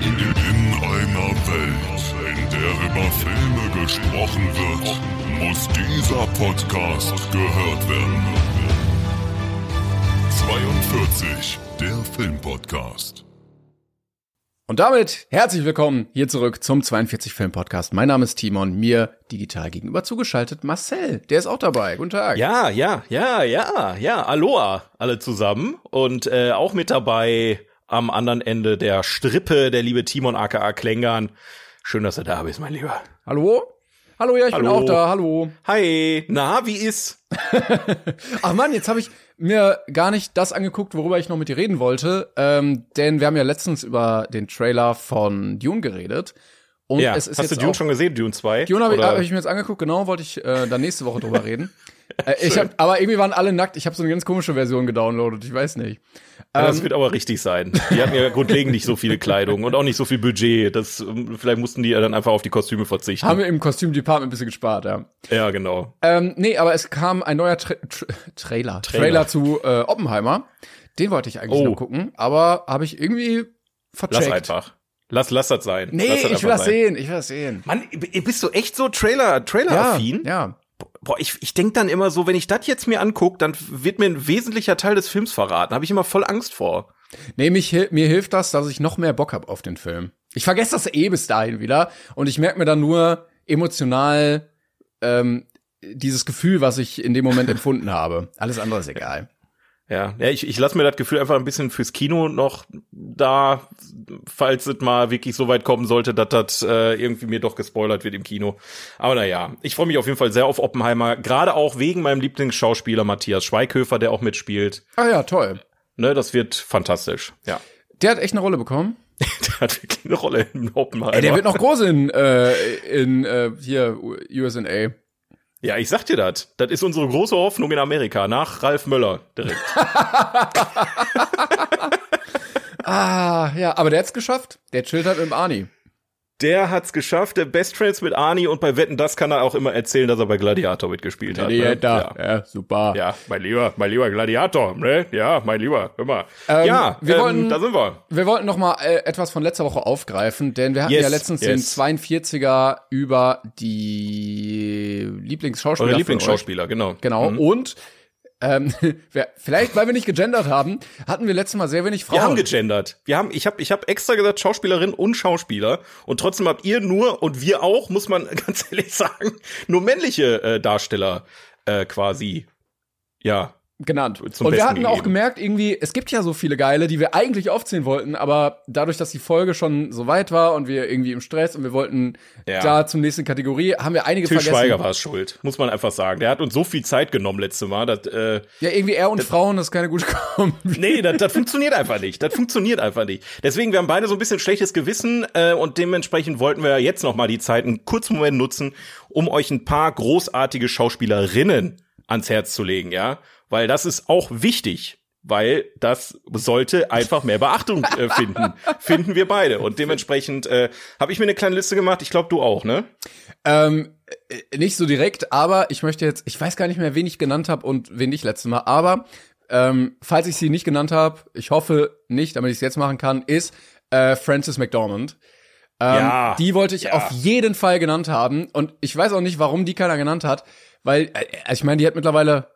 In einer Welt, in der über Filme gesprochen wird, muss dieser Podcast gehört werden. 42, der Filmpodcast. Und damit herzlich willkommen hier zurück zum 42 Film Podcast. Mein Name ist Timon, mir digital gegenüber zugeschaltet Marcel, der ist auch dabei. Guten Tag. Ja, ja, ja, ja, ja. Aloha alle zusammen und äh, auch mit dabei am anderen Ende der Strippe der liebe Timon aka Klängern. Schön, dass du da bist, mein Lieber. Hallo? Hallo, ja, ich bin Hallo. auch da. Hallo. Hi, na, wie ist? Ach Mann, jetzt habe ich mir gar nicht das angeguckt, worüber ich noch mit dir reden wollte, ähm, denn wir haben ja letztens über den Trailer von Dune geredet. Und ja, es ist hast jetzt du Dune schon gesehen, Dune 2? Dune habe ich, hab ich mir jetzt angeguckt, genau, wollte ich äh, dann nächste Woche drüber reden. äh, ich hab, aber irgendwie waren alle nackt. Ich habe so eine ganz komische Version gedownloadet, ich weiß nicht. Ja, das Ähm, wird aber richtig sein. Die hatten ja grundlegend nicht so viele Kleidung und auch nicht so viel Budget. Das, ähm, vielleicht mussten die ja dann einfach auf die Kostüme verzichten. haben wir im Kostüm-Department ein bisschen gespart, ja. ja, genau. Ähm, nee, aber es kam ein neuer Tra Tra Trailer, Trailer, Trailer. zu äh, Oppenheimer. Den wollte ich eigentlich Oh. noch gucken, aber habe ich irgendwie vercheckt. Lass einfach. Lass, lass das sein. Nee, lass das ich will das sein. sehen, ich will das sehen. Mann, bist du echt so Trailer, Trailer-affin? Ja, ja. Boah, ich, ich denk dann immer so, wenn ich das jetzt mir anguck, dann wird mir ein wesentlicher Teil des Films verraten. Habe ich immer voll Angst vor. Nee, mich, mir hilft das, dass ich noch mehr Bock hab auf den Film. Ich vergesse das eh bis dahin wieder und ich merke mir dann nur emotional ähm, dieses Gefühl, was ich in dem Moment empfunden habe. Alles andere ist egal. Ja, ja ich, ich lasse mir das Gefühl einfach ein bisschen fürs Kino noch da, falls es mal wirklich so weit kommen sollte, dass das äh, irgendwie mir doch gespoilert wird im Kino. Aber naja, ich freue mich auf jeden Fall sehr auf Oppenheimer, gerade auch wegen meinem Lieblingsschauspieler Matthias Schweighöfer, der auch mitspielt. Ah ja, toll. Ne, das wird fantastisch. Ja. Der hat echt eine Rolle bekommen. Der hat wirklich eine Rolle im Oppenheimer. Ey, der wird noch groß in, äh, in äh, hier USA. Ja, ich sag dir das. Das ist unsere große Hoffnung in Amerika, nach Ralf Möller direkt. Ah, ja, aber der hat's geschafft. Der chillt halt mit dem Arnie. Der hat's geschafft, der Best Friends mit Arnie und bei Wetten, das kann er auch immer erzählen, dass er bei Gladiator mitgespielt hat. Ja, Ne? da. Ja. Ja, super. ja, mein lieber, mein lieber Gladiator, ne? Ja, mein lieber, mal. Ähm, ja, wir ähm, wollten- da sind wir. Wir wollten noch mal äh, etwas von letzter Woche aufgreifen, denn wir hatten Yes, ja letztens yes. den 42er über die Lieblingsschauspieler. Von Lieblingsschauspieler, genau. Genau. Mhm. Und ähm, wer- vielleicht, weil wir nicht gegendert haben, hatten wir letztes Mal sehr wenig Frauen. Wir haben gegendert. Wir haben, ich habe ich hab extra gesagt Schauspielerin und Schauspieler und trotzdem habt ihr nur und wir auch, muss man ganz ehrlich sagen, nur männliche äh, Darsteller äh, quasi. Ja, genannt. und wir hatten auch gegeben. gemerkt, irgendwie, es gibt ja so viele geile, die wir eigentlich aufzählen wollten, aber dadurch, dass die Folge schon so weit war und wir irgendwie im Stress und wir wollten Ja. da zum nächsten Kategorie, haben wir einige Till vergessen. Schweiger war es schuld, muss man einfach sagen. Der hat uns so viel Zeit genommen letzte Mal, dass, äh, Ja, irgendwie er und Frauen, das ist keine gute Kombi. Nee, das, das funktioniert einfach nicht. Das funktioniert einfach nicht. Deswegen, wir haben beide so ein bisschen schlechtes Gewissen äh, und dementsprechend wollten wir jetzt noch mal die Zeit einen kurzen Moment nutzen, um euch ein paar großartige Schauspielerinnen ans Herz zu legen, ja, weil das ist auch wichtig. Weil das sollte einfach mehr Beachtung äh, finden. Finden wir beide. Und dementsprechend äh, habe ich mir eine kleine Liste gemacht. Ich glaube, du auch, ne? Ähm, äh, nicht so direkt, aber ich möchte jetzt, ich weiß gar nicht mehr, wen ich genannt habe und wen nicht letztes Mal, aber ähm, falls ich sie nicht genannt habe, ich hoffe nicht, damit ich es jetzt machen kann, ist äh, Frances McDormand. Ähm, Ja, die wollte ich ja. auf jeden Fall genannt haben und ich weiß auch nicht, warum die keiner genannt hat, weil, äh, ich meine, die hat mittlerweile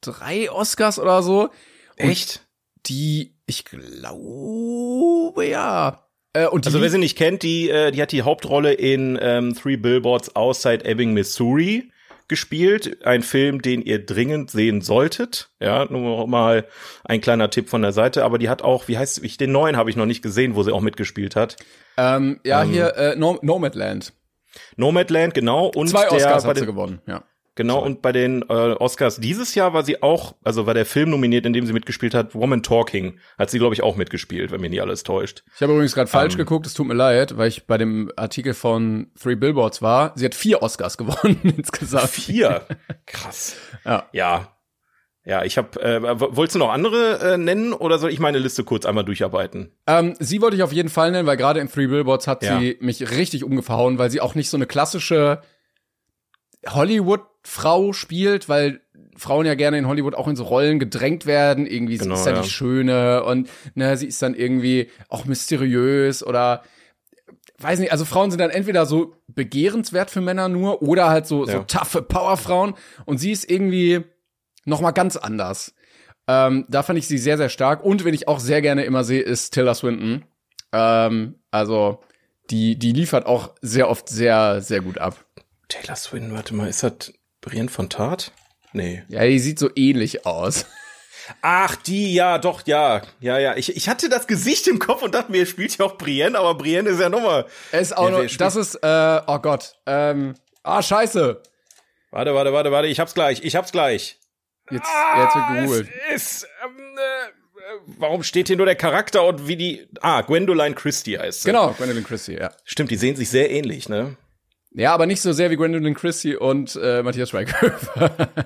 drei Oscars oder so. Und Echt? Die, ich glaube, ja. Äh, Also wer sie nicht kennt, die, äh, die hat die Hauptrolle in ähm, Three Billboards Outside Ebbing, Missouri gespielt. Ein Film, den ihr dringend sehen solltet. Ja, nur mal ein kleiner Tipp von der Seite. Aber die hat auch, wie heißt ich, den neuen habe ich noch nicht gesehen, wo sie auch mitgespielt hat. ähm, ja, ähm, hier, äh, No Nomadland. Nomadland, genau. Und Zwei der, Oscars bei hat sie gewonnen, ja. Genau, und bei den äh, Oscars dieses Jahr war sie auch, also war der Film nominiert, in dem sie mitgespielt hat, Woman Talking. Hat sie, glaube ich, auch mitgespielt, wenn mir nicht alles täuscht. Ich habe übrigens gerade falsch Ähm. geguckt, es tut mir leid, weil ich bei dem Artikel von Three Billboards war. Sie hat vier Oscars gewonnen insgesamt. Vier. Krass. Ja. Ja. Ja, ich habe. Äh, wolltest du noch andere äh, nennen oder soll ich meine Liste kurz einmal durcharbeiten? Ähm, sie wollte ich auf jeden Fall nennen, weil gerade in Three Billboards hat Ja. sie mich richtig umgehauen, weil sie auch nicht so eine klassische Hollywood-Frau spielt, weil Frauen ja gerne in Hollywood auch in so Rollen gedrängt werden. Irgendwie Genau, sie ist ja, ja. die Schöne und ne, sie ist dann irgendwie auch mysteriös oder weiß nicht, also Frauen sind dann entweder so begehrenswert für Männer nur oder halt so, so Ja. taffe Powerfrauen und sie ist irgendwie noch mal ganz anders. Ähm, da fand ich sie sehr, sehr stark. Und wen ich auch sehr gerne immer sehe, ist Tilda Swinton. Ähm, also, die, die liefert auch sehr oft sehr, sehr gut ab. Taylor Swinton, warte mal, ist das Brienne von Tart? Nee. Ja, die sieht so ähnlich aus. Ach, die, ja, doch, ja. Ja, ja. Ich, ich hatte das Gesicht im Kopf und dachte mir, spielt ja auch Brienne, aber Brienne ist ja nochmal. Ist auch Ja, noch, das ist, äh, oh Gott, ähm, ah, scheiße. Warte, warte, warte, warte, ich hab's gleich, ich hab's gleich. Jetzt, jetzt wird gegoogelt. Es ist, ähm, äh, warum steht hier nur der Charakter und wie die, ah, Gwendoline Christie heißt sie. Genau, Gwendolyn Christie, ja. Stimmt, die sehen sich sehr ähnlich, ne? Ja, aber nicht so sehr wie Gwendolyn Christie und äh, Matthias Schweighöfer.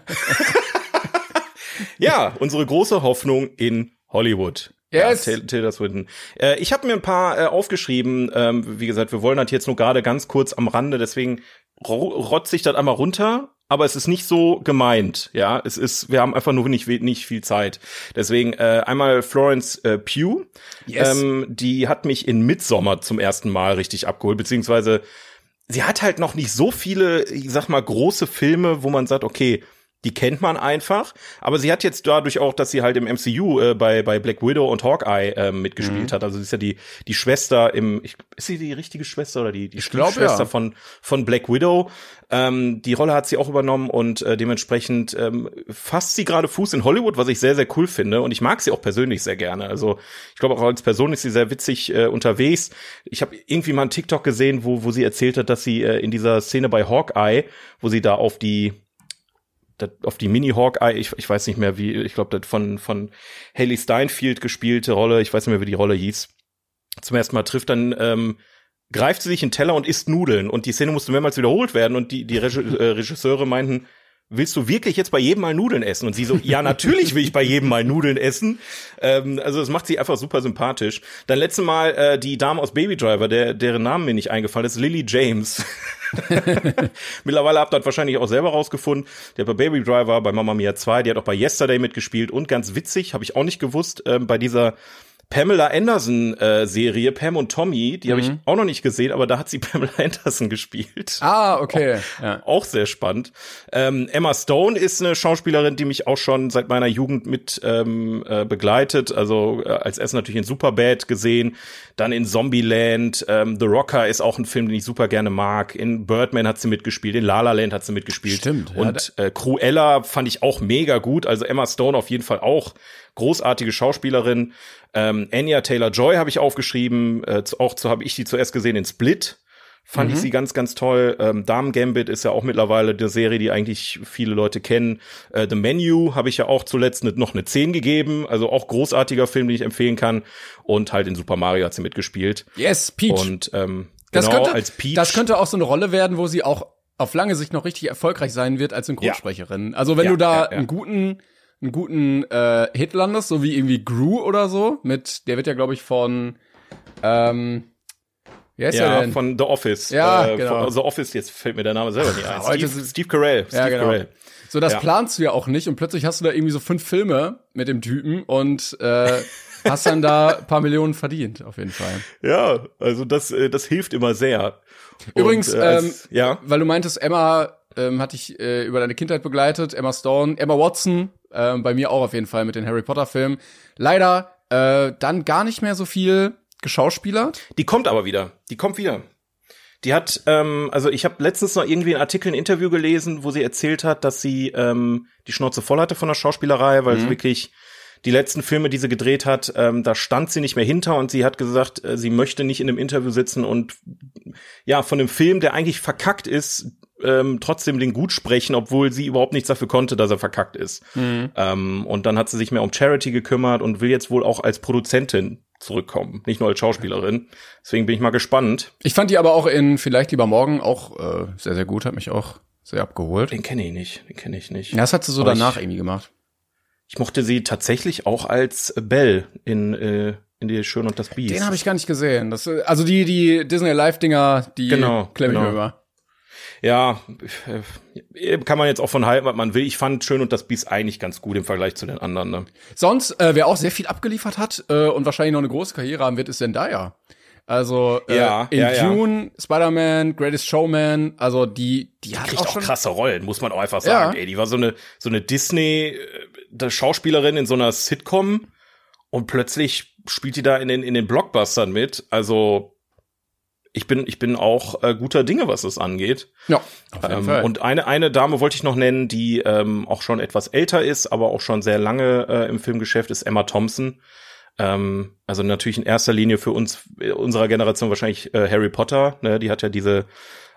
Ja, unsere große Hoffnung in Hollywood. Yes. Ja, Taylor Swinton. Äh, ich habe mir ein paar äh, aufgeschrieben. Ähm, wie gesagt, wir wollen das jetzt nur gerade ganz kurz am Rande, deswegen ro rotze ich das einmal runter. Aber es ist nicht so gemeint, ja. Es ist, wir haben einfach nur nicht, nicht viel Zeit. Deswegen äh, einmal Florence äh, Pugh. Yes. Ähm, die hat mich in Midsommer zum ersten Mal richtig abgeholt, beziehungsweise sie hat halt noch nicht so viele, ich sag mal, große Filme, wo man sagt, okay, die kennt man einfach. Aber sie hat jetzt dadurch auch, dass sie halt im MCU äh, bei, bei Black Widow und Hawkeye äh, mitgespielt hat. Also sie ist ja die, die Schwester im, ich, ist sie die richtige Schwester oder die, die glaub, Schwester ja. von, von Black Widow? Ähm, die Rolle hat sie auch übernommen und äh, dementsprechend ähm, fasst sie gerade Fuß in Hollywood, was ich sehr, sehr cool finde. Und ich mag sie auch persönlich sehr gerne. Also ich glaube auch als Person ist sie sehr witzig äh, unterwegs. Ich habe irgendwie mal einen TikTok gesehen, wo, wo sie erzählt hat, dass sie äh, in dieser Szene bei Hawkeye, wo sie da auf die das, auf die Mini-Hawkeye, ich, ich weiß nicht mehr wie, ich glaube, das von, von Haley Steinfeld gespielte Rolle, ich weiß nicht mehr, wie die Rolle hieß, zum ersten Mal trifft, dann ähm, greift sie sich einen Teller und isst Nudeln. Und die Szene musste mehrmals wiederholt werden und die, die Regi äh, Regisseure meinten, willst du wirklich jetzt bei jedem Mal Nudeln essen? Und sie so, ja, natürlich will ich bei jedem Mal Nudeln essen. Ähm, also das macht sie einfach super sympathisch. Dann letzte Mal äh, die Dame aus Baby Driver, der, deren Namen mir nicht eingefallen ist, Lily James. Mittlerweile habt ihr das wahrscheinlich auch selber rausgefunden. Hat bei Baby Driver, bei Mamma Mia 2, die hat auch bei Yesterday mitgespielt und ganz witzig, habe ich auch nicht gewusst, ähm, bei dieser Pamela Anderson äh, Serie, Pam und Tommy, die habe ich auch noch nicht gesehen, aber da hat sie Pamela Anderson gespielt. ah, okay. Ja. Auch sehr spannend. Ähm, Emma Stone ist eine Schauspielerin, die mich auch schon seit meiner Jugend mit ähm, äh, begleitet. Also äh, als erst natürlich in Superbad gesehen, dann in Zombieland. Ähm, The Rocker ist auch ein Film, den ich super gerne mag. In Birdman hat sie mitgespielt, in La La Land hat sie mitgespielt. Stimmt, ja, Und äh, Cruella fand ich auch mega gut. Also Emma Stone auf jeden Fall auch großartige Schauspielerin. Ähm, Anya Taylor Joy habe ich aufgeschrieben. Äh, auch zu habe ich die zuerst gesehen in Split. Fand ich sie ganz, ganz toll. Ähm, Damen Gambit ist ja auch mittlerweile eine Serie, die eigentlich viele Leute kennen. Äh, The Menu habe ich ja auch zuletzt ne, noch eine 10 gegeben. Also auch großartiger Film, den ich empfehlen kann. Und halt in Super Mario hat sie mitgespielt. Yes, Peach. Und ähm, das, genau, könnte, als Peach. das könnte auch so eine Rolle werden, wo sie auch auf lange Sicht noch richtig erfolgreich sein wird als Synchronsprecherin. Also wenn Ja, du da ja, ja. einen guten einen guten äh, Hit landest, so wie irgendwie Gru oder so, mit der wird ja glaube ich von ähm, wie heißt der ja, denn? von The Office. Ja, äh, genau. The Office, jetzt fällt mir der Name selber nicht ein. Heute Steve, Steve Carell. Steve ja, genau. Carell. So, das Ja. planst du ja auch nicht und plötzlich hast du da irgendwie so fünf Filme mit dem Typen und äh, hast dann da ein paar Millionen verdient, auf jeden Fall. Ja, also das, äh, das hilft immer sehr. Übrigens, Und, äh, als- ähm, ja. weil du meintest, Emma ähm, hat dich äh, über deine Kindheit begleitet, Emma Stone, Emma Watson, ähm, bei mir auch auf jeden Fall mit den Harry Potter Filmen. Leider äh, dann gar nicht mehr so viel geschauspielert. Die kommt aber wieder. Die kommt wieder. Die hat, ähm, also ich habe letztens noch irgendwie einen Artikel, ein Interview gelesen, wo sie erzählt hat, dass sie ähm, die Schnauze voll hatte von der Schauspielerei, weil es wirklich die letzten Filme, die sie gedreht hat, ähm, da stand sie nicht mehr hinter und sie hat gesagt, äh, sie möchte nicht in einem Interview sitzen und ja, von einem Film, der eigentlich verkackt ist, ähm, trotzdem den gut sprechen, obwohl sie überhaupt nichts dafür konnte, dass er verkackt ist. Mhm. Ähm, und dann hat sie sich mehr um Charity gekümmert und will jetzt wohl auch als Produzentin zurückkommen, nicht nur als Schauspielerin. Deswegen bin ich mal gespannt. Ich fand die aber auch in Vielleicht lieber morgen auch äh, sehr, sehr gut, hat mich auch sehr abgeholt. Den kenne ich nicht, den kenne ich nicht. Ja, das hat sie so Aber danach ich- irgendwie gemacht. Ich mochte sie tatsächlich auch als Belle in, äh, in die Schön und das Biest. Den habe ich gar nicht gesehen. Das, äh, also die, die Disney Live-Dinger, die Genau, klemme ich genau. mir immer. Ja, äh, kann man jetzt auch von halten, was man will. Ich fand Schön und das Biest eigentlich ganz gut im Vergleich zu den anderen. Ne? Sonst, äh, wer auch sehr viel abgeliefert hat äh, und wahrscheinlich noch eine große Karriere haben wird, ist Zendaya. Also äh, Ja, in ja, ja. Dune, Spider-Man, Greatest Showman, also die, die hat Kriegt auch auch krasse Rollen, muss man auch einfach sagen. Ja. Ey, die war so eine so eine Disney äh, Schauspielerin in so einer Sitcom und plötzlich spielt die da in den in den Blockbustern mit. Also ich bin ich bin auch äh, guter Dinge, was es angeht. Ja, auf jeden Ähm, Fall. und eine, eine Dame wollte ich noch nennen, die ähm, auch schon etwas älter ist, aber auch schon sehr lange äh, im Filmgeschäft ist, Emma Thompson. Ähm, also natürlich in erster Linie für uns, äh, unserer Generation wahrscheinlich äh, Harry Potter. Ne? Die hat ja diese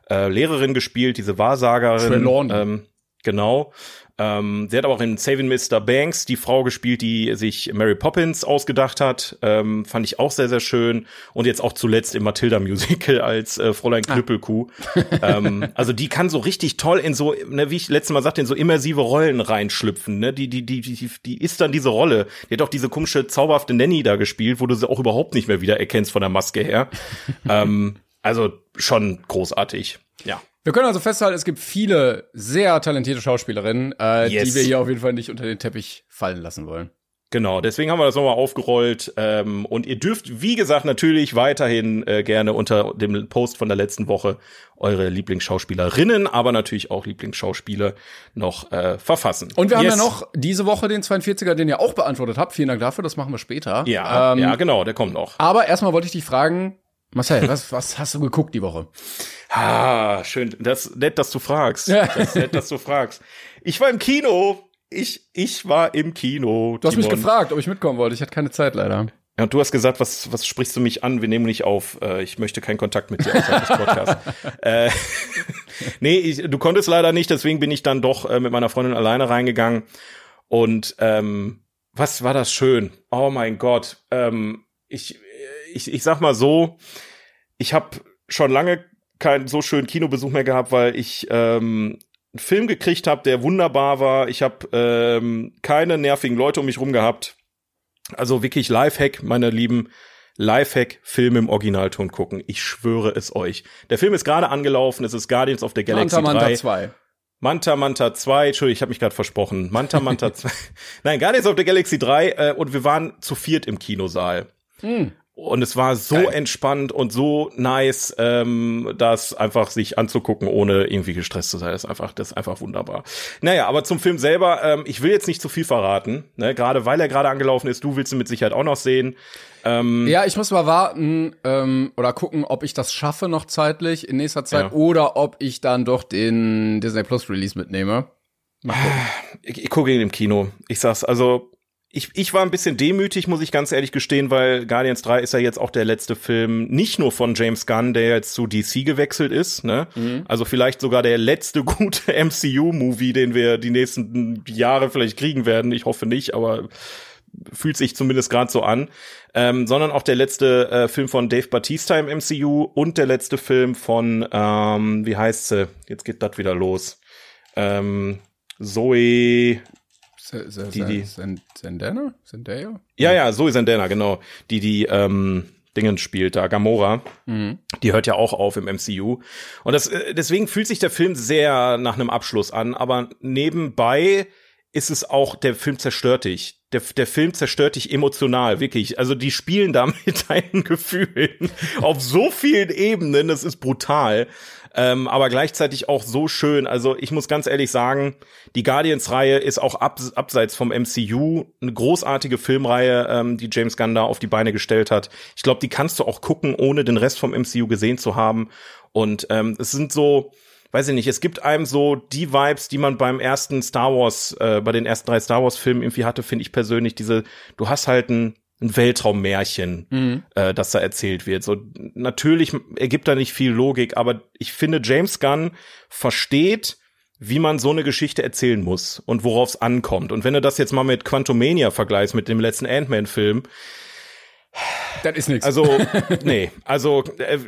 äh, Lehrerin gespielt, diese Wahrsagerin. Trelawney. Ähm, genau. Ähm, sie hat aber auch in Saving Mr. Banks die Frau gespielt, die sich Mary Poppins ausgedacht hat. Ähm, fand ich auch sehr, sehr schön. Und jetzt auch zuletzt im Matilda Musical als äh, Fräulein Knüppelkuh. ähm, also die kann so richtig toll in so, ne, wie ich letztes Mal sagte, in so immersive Rollen reinschlüpfen. Ne? Die, die, die, die, die ist dann diese Rolle. Die hat auch diese komische, zauberhafte Nanny da gespielt, wo du sie auch überhaupt nicht mehr wieder erkennst von der Maske her. ähm, also schon großartig. Ja. Wir können also festhalten, es gibt viele sehr talentierte Schauspielerinnen, äh, Yes. die wir hier auf jeden Fall nicht unter den Teppich fallen lassen wollen. Genau, deswegen haben wir das nochmal aufgerollt. Ähm, und ihr dürft, wie gesagt, natürlich weiterhin äh, gerne unter dem Post von der letzten Woche eure Lieblingsschauspielerinnen, aber natürlich auch Lieblingsschauspieler noch äh, verfassen. Und wir haben Yes. ja noch diese Woche den 42er, den ihr auch beantwortet habt. Vielen Dank dafür, das machen wir später. Ja, Ähm, ja, genau, der kommt noch. Aber erstmal wollte ich dich fragen, Marcel, was, was hast du geguckt die Woche? Ah, schön. Das nett, dass du fragst. Ja. Das ist nett, dass du fragst. Ich war im Kino. Ich, ich war im Kino. Du hast mich Timon. gefragt, ob ich mitkommen wollte. Ich hatte keine Zeit leider. Ja, und du hast gesagt, was, was sprichst du mich an? Wir nehmen nicht auf. Äh, ich möchte keinen Kontakt mit dir außerhalb des Podcasts. äh, nee, ich, du konntest leider nicht, deswegen bin ich dann doch äh, mit meiner Freundin alleine reingegangen. Und ähm, was war das schön? Oh mein Gott. Ähm, ich, ich, ich sag mal so, ich habe schon lange keinen so schönen Kinobesuch mehr gehabt, weil ich ähm, einen Film gekriegt habe, der wunderbar war. Ich habe ähm, keine nervigen Leute um mich rum gehabt. Also wirklich Lifehack, meine Lieben. Lifehack, Film im Originalton gucken. Ich schwöre es euch. Der Film ist gerade angelaufen. Es ist Guardians of the Galaxy Manta Manta 3. 2. Manta Manta 2, Entschuldigung, ich habe mich gerade versprochen. Manta Manta 2. Nein, Guardians of the Galaxy 3 äh, und wir waren zu viert im Kinosaal. Und es war so entspannt und so nice, ähm, das einfach sich anzugucken, ohne irgendwie gestresst zu sein. Das ist einfach, das ist einfach wunderbar. Naja, aber zum Film selber, ähm, ich will jetzt nicht zu viel verraten, ne? gerade weil er gerade angelaufen ist. Du willst ihn mit Sicherheit auch noch sehen. Ja, ich muss mal warten ähm, oder gucken, ob ich das schaffe noch zeitlich in nächster Zeit Ja. oder ob ich dann doch den Disney Plus Release mitnehme. Ich, ich gucke ihn im Kino. Ich sag's, also ich, ich war ein bisschen demütig, muss ich ganz ehrlich gestehen, weil Guardians 3 ist ja jetzt auch der letzte Film, nicht nur von James Gunn, der jetzt zu DC gewechselt ist, ne? Also vielleicht sogar der letzte gute MCU-Movie, den wir die nächsten Jahre vielleicht kriegen werden. Ich hoffe nicht, aber fühlt sich zumindest gerade so an. Ähm, sondern auch der letzte äh, Film von Dave Batista im MCU und der letzte Film von, ähm, wie heißt sie? Jetzt geht das wieder los. Ähm, Zoe, Die- die- Zend- Zendana? Zendaya? ja, ja, Zoe Sandana, genau, die die ähm, Dingen spielt, da Gamora. Die hört ja auch auf im MCU. Und das, äh, deswegen fühlt sich der Film sehr nach einem Abschluss an, aber nebenbei ist es auch, der Film zerstört dich. Der, der Film zerstört dich emotional, wirklich. Also die spielen da mit deinen Gefühlen auf so vielen Ebenen, das ist brutal. Ähm, aber gleichzeitig auch so schön. Also ich muss ganz ehrlich sagen, die Guardians-Reihe ist auch ab, abseits vom MCU eine großartige Filmreihe, ähm, die James Gunn da auf die Beine gestellt hat. Ich glaube, die kannst du auch gucken, ohne den Rest vom MCU gesehen zu haben. Und ähm, es sind so, weiß ich nicht, es gibt einem so die Vibes, die man beim ersten Star Wars, äh, bei den ersten drei Star Wars Filmen irgendwie hatte, finde ich persönlich diese, du hast halt ein ein Weltraummärchen, mhm. äh, das da erzählt wird. So natürlich ergibt da nicht viel Logik, aber ich finde James Gunn versteht, wie man so eine Geschichte erzählen muss und worauf es ankommt. Und wenn du das jetzt mal mit Quantumania vergleichst, mit dem letzten Ant-Man-Film, das ist nichts. Also, nee, also äh,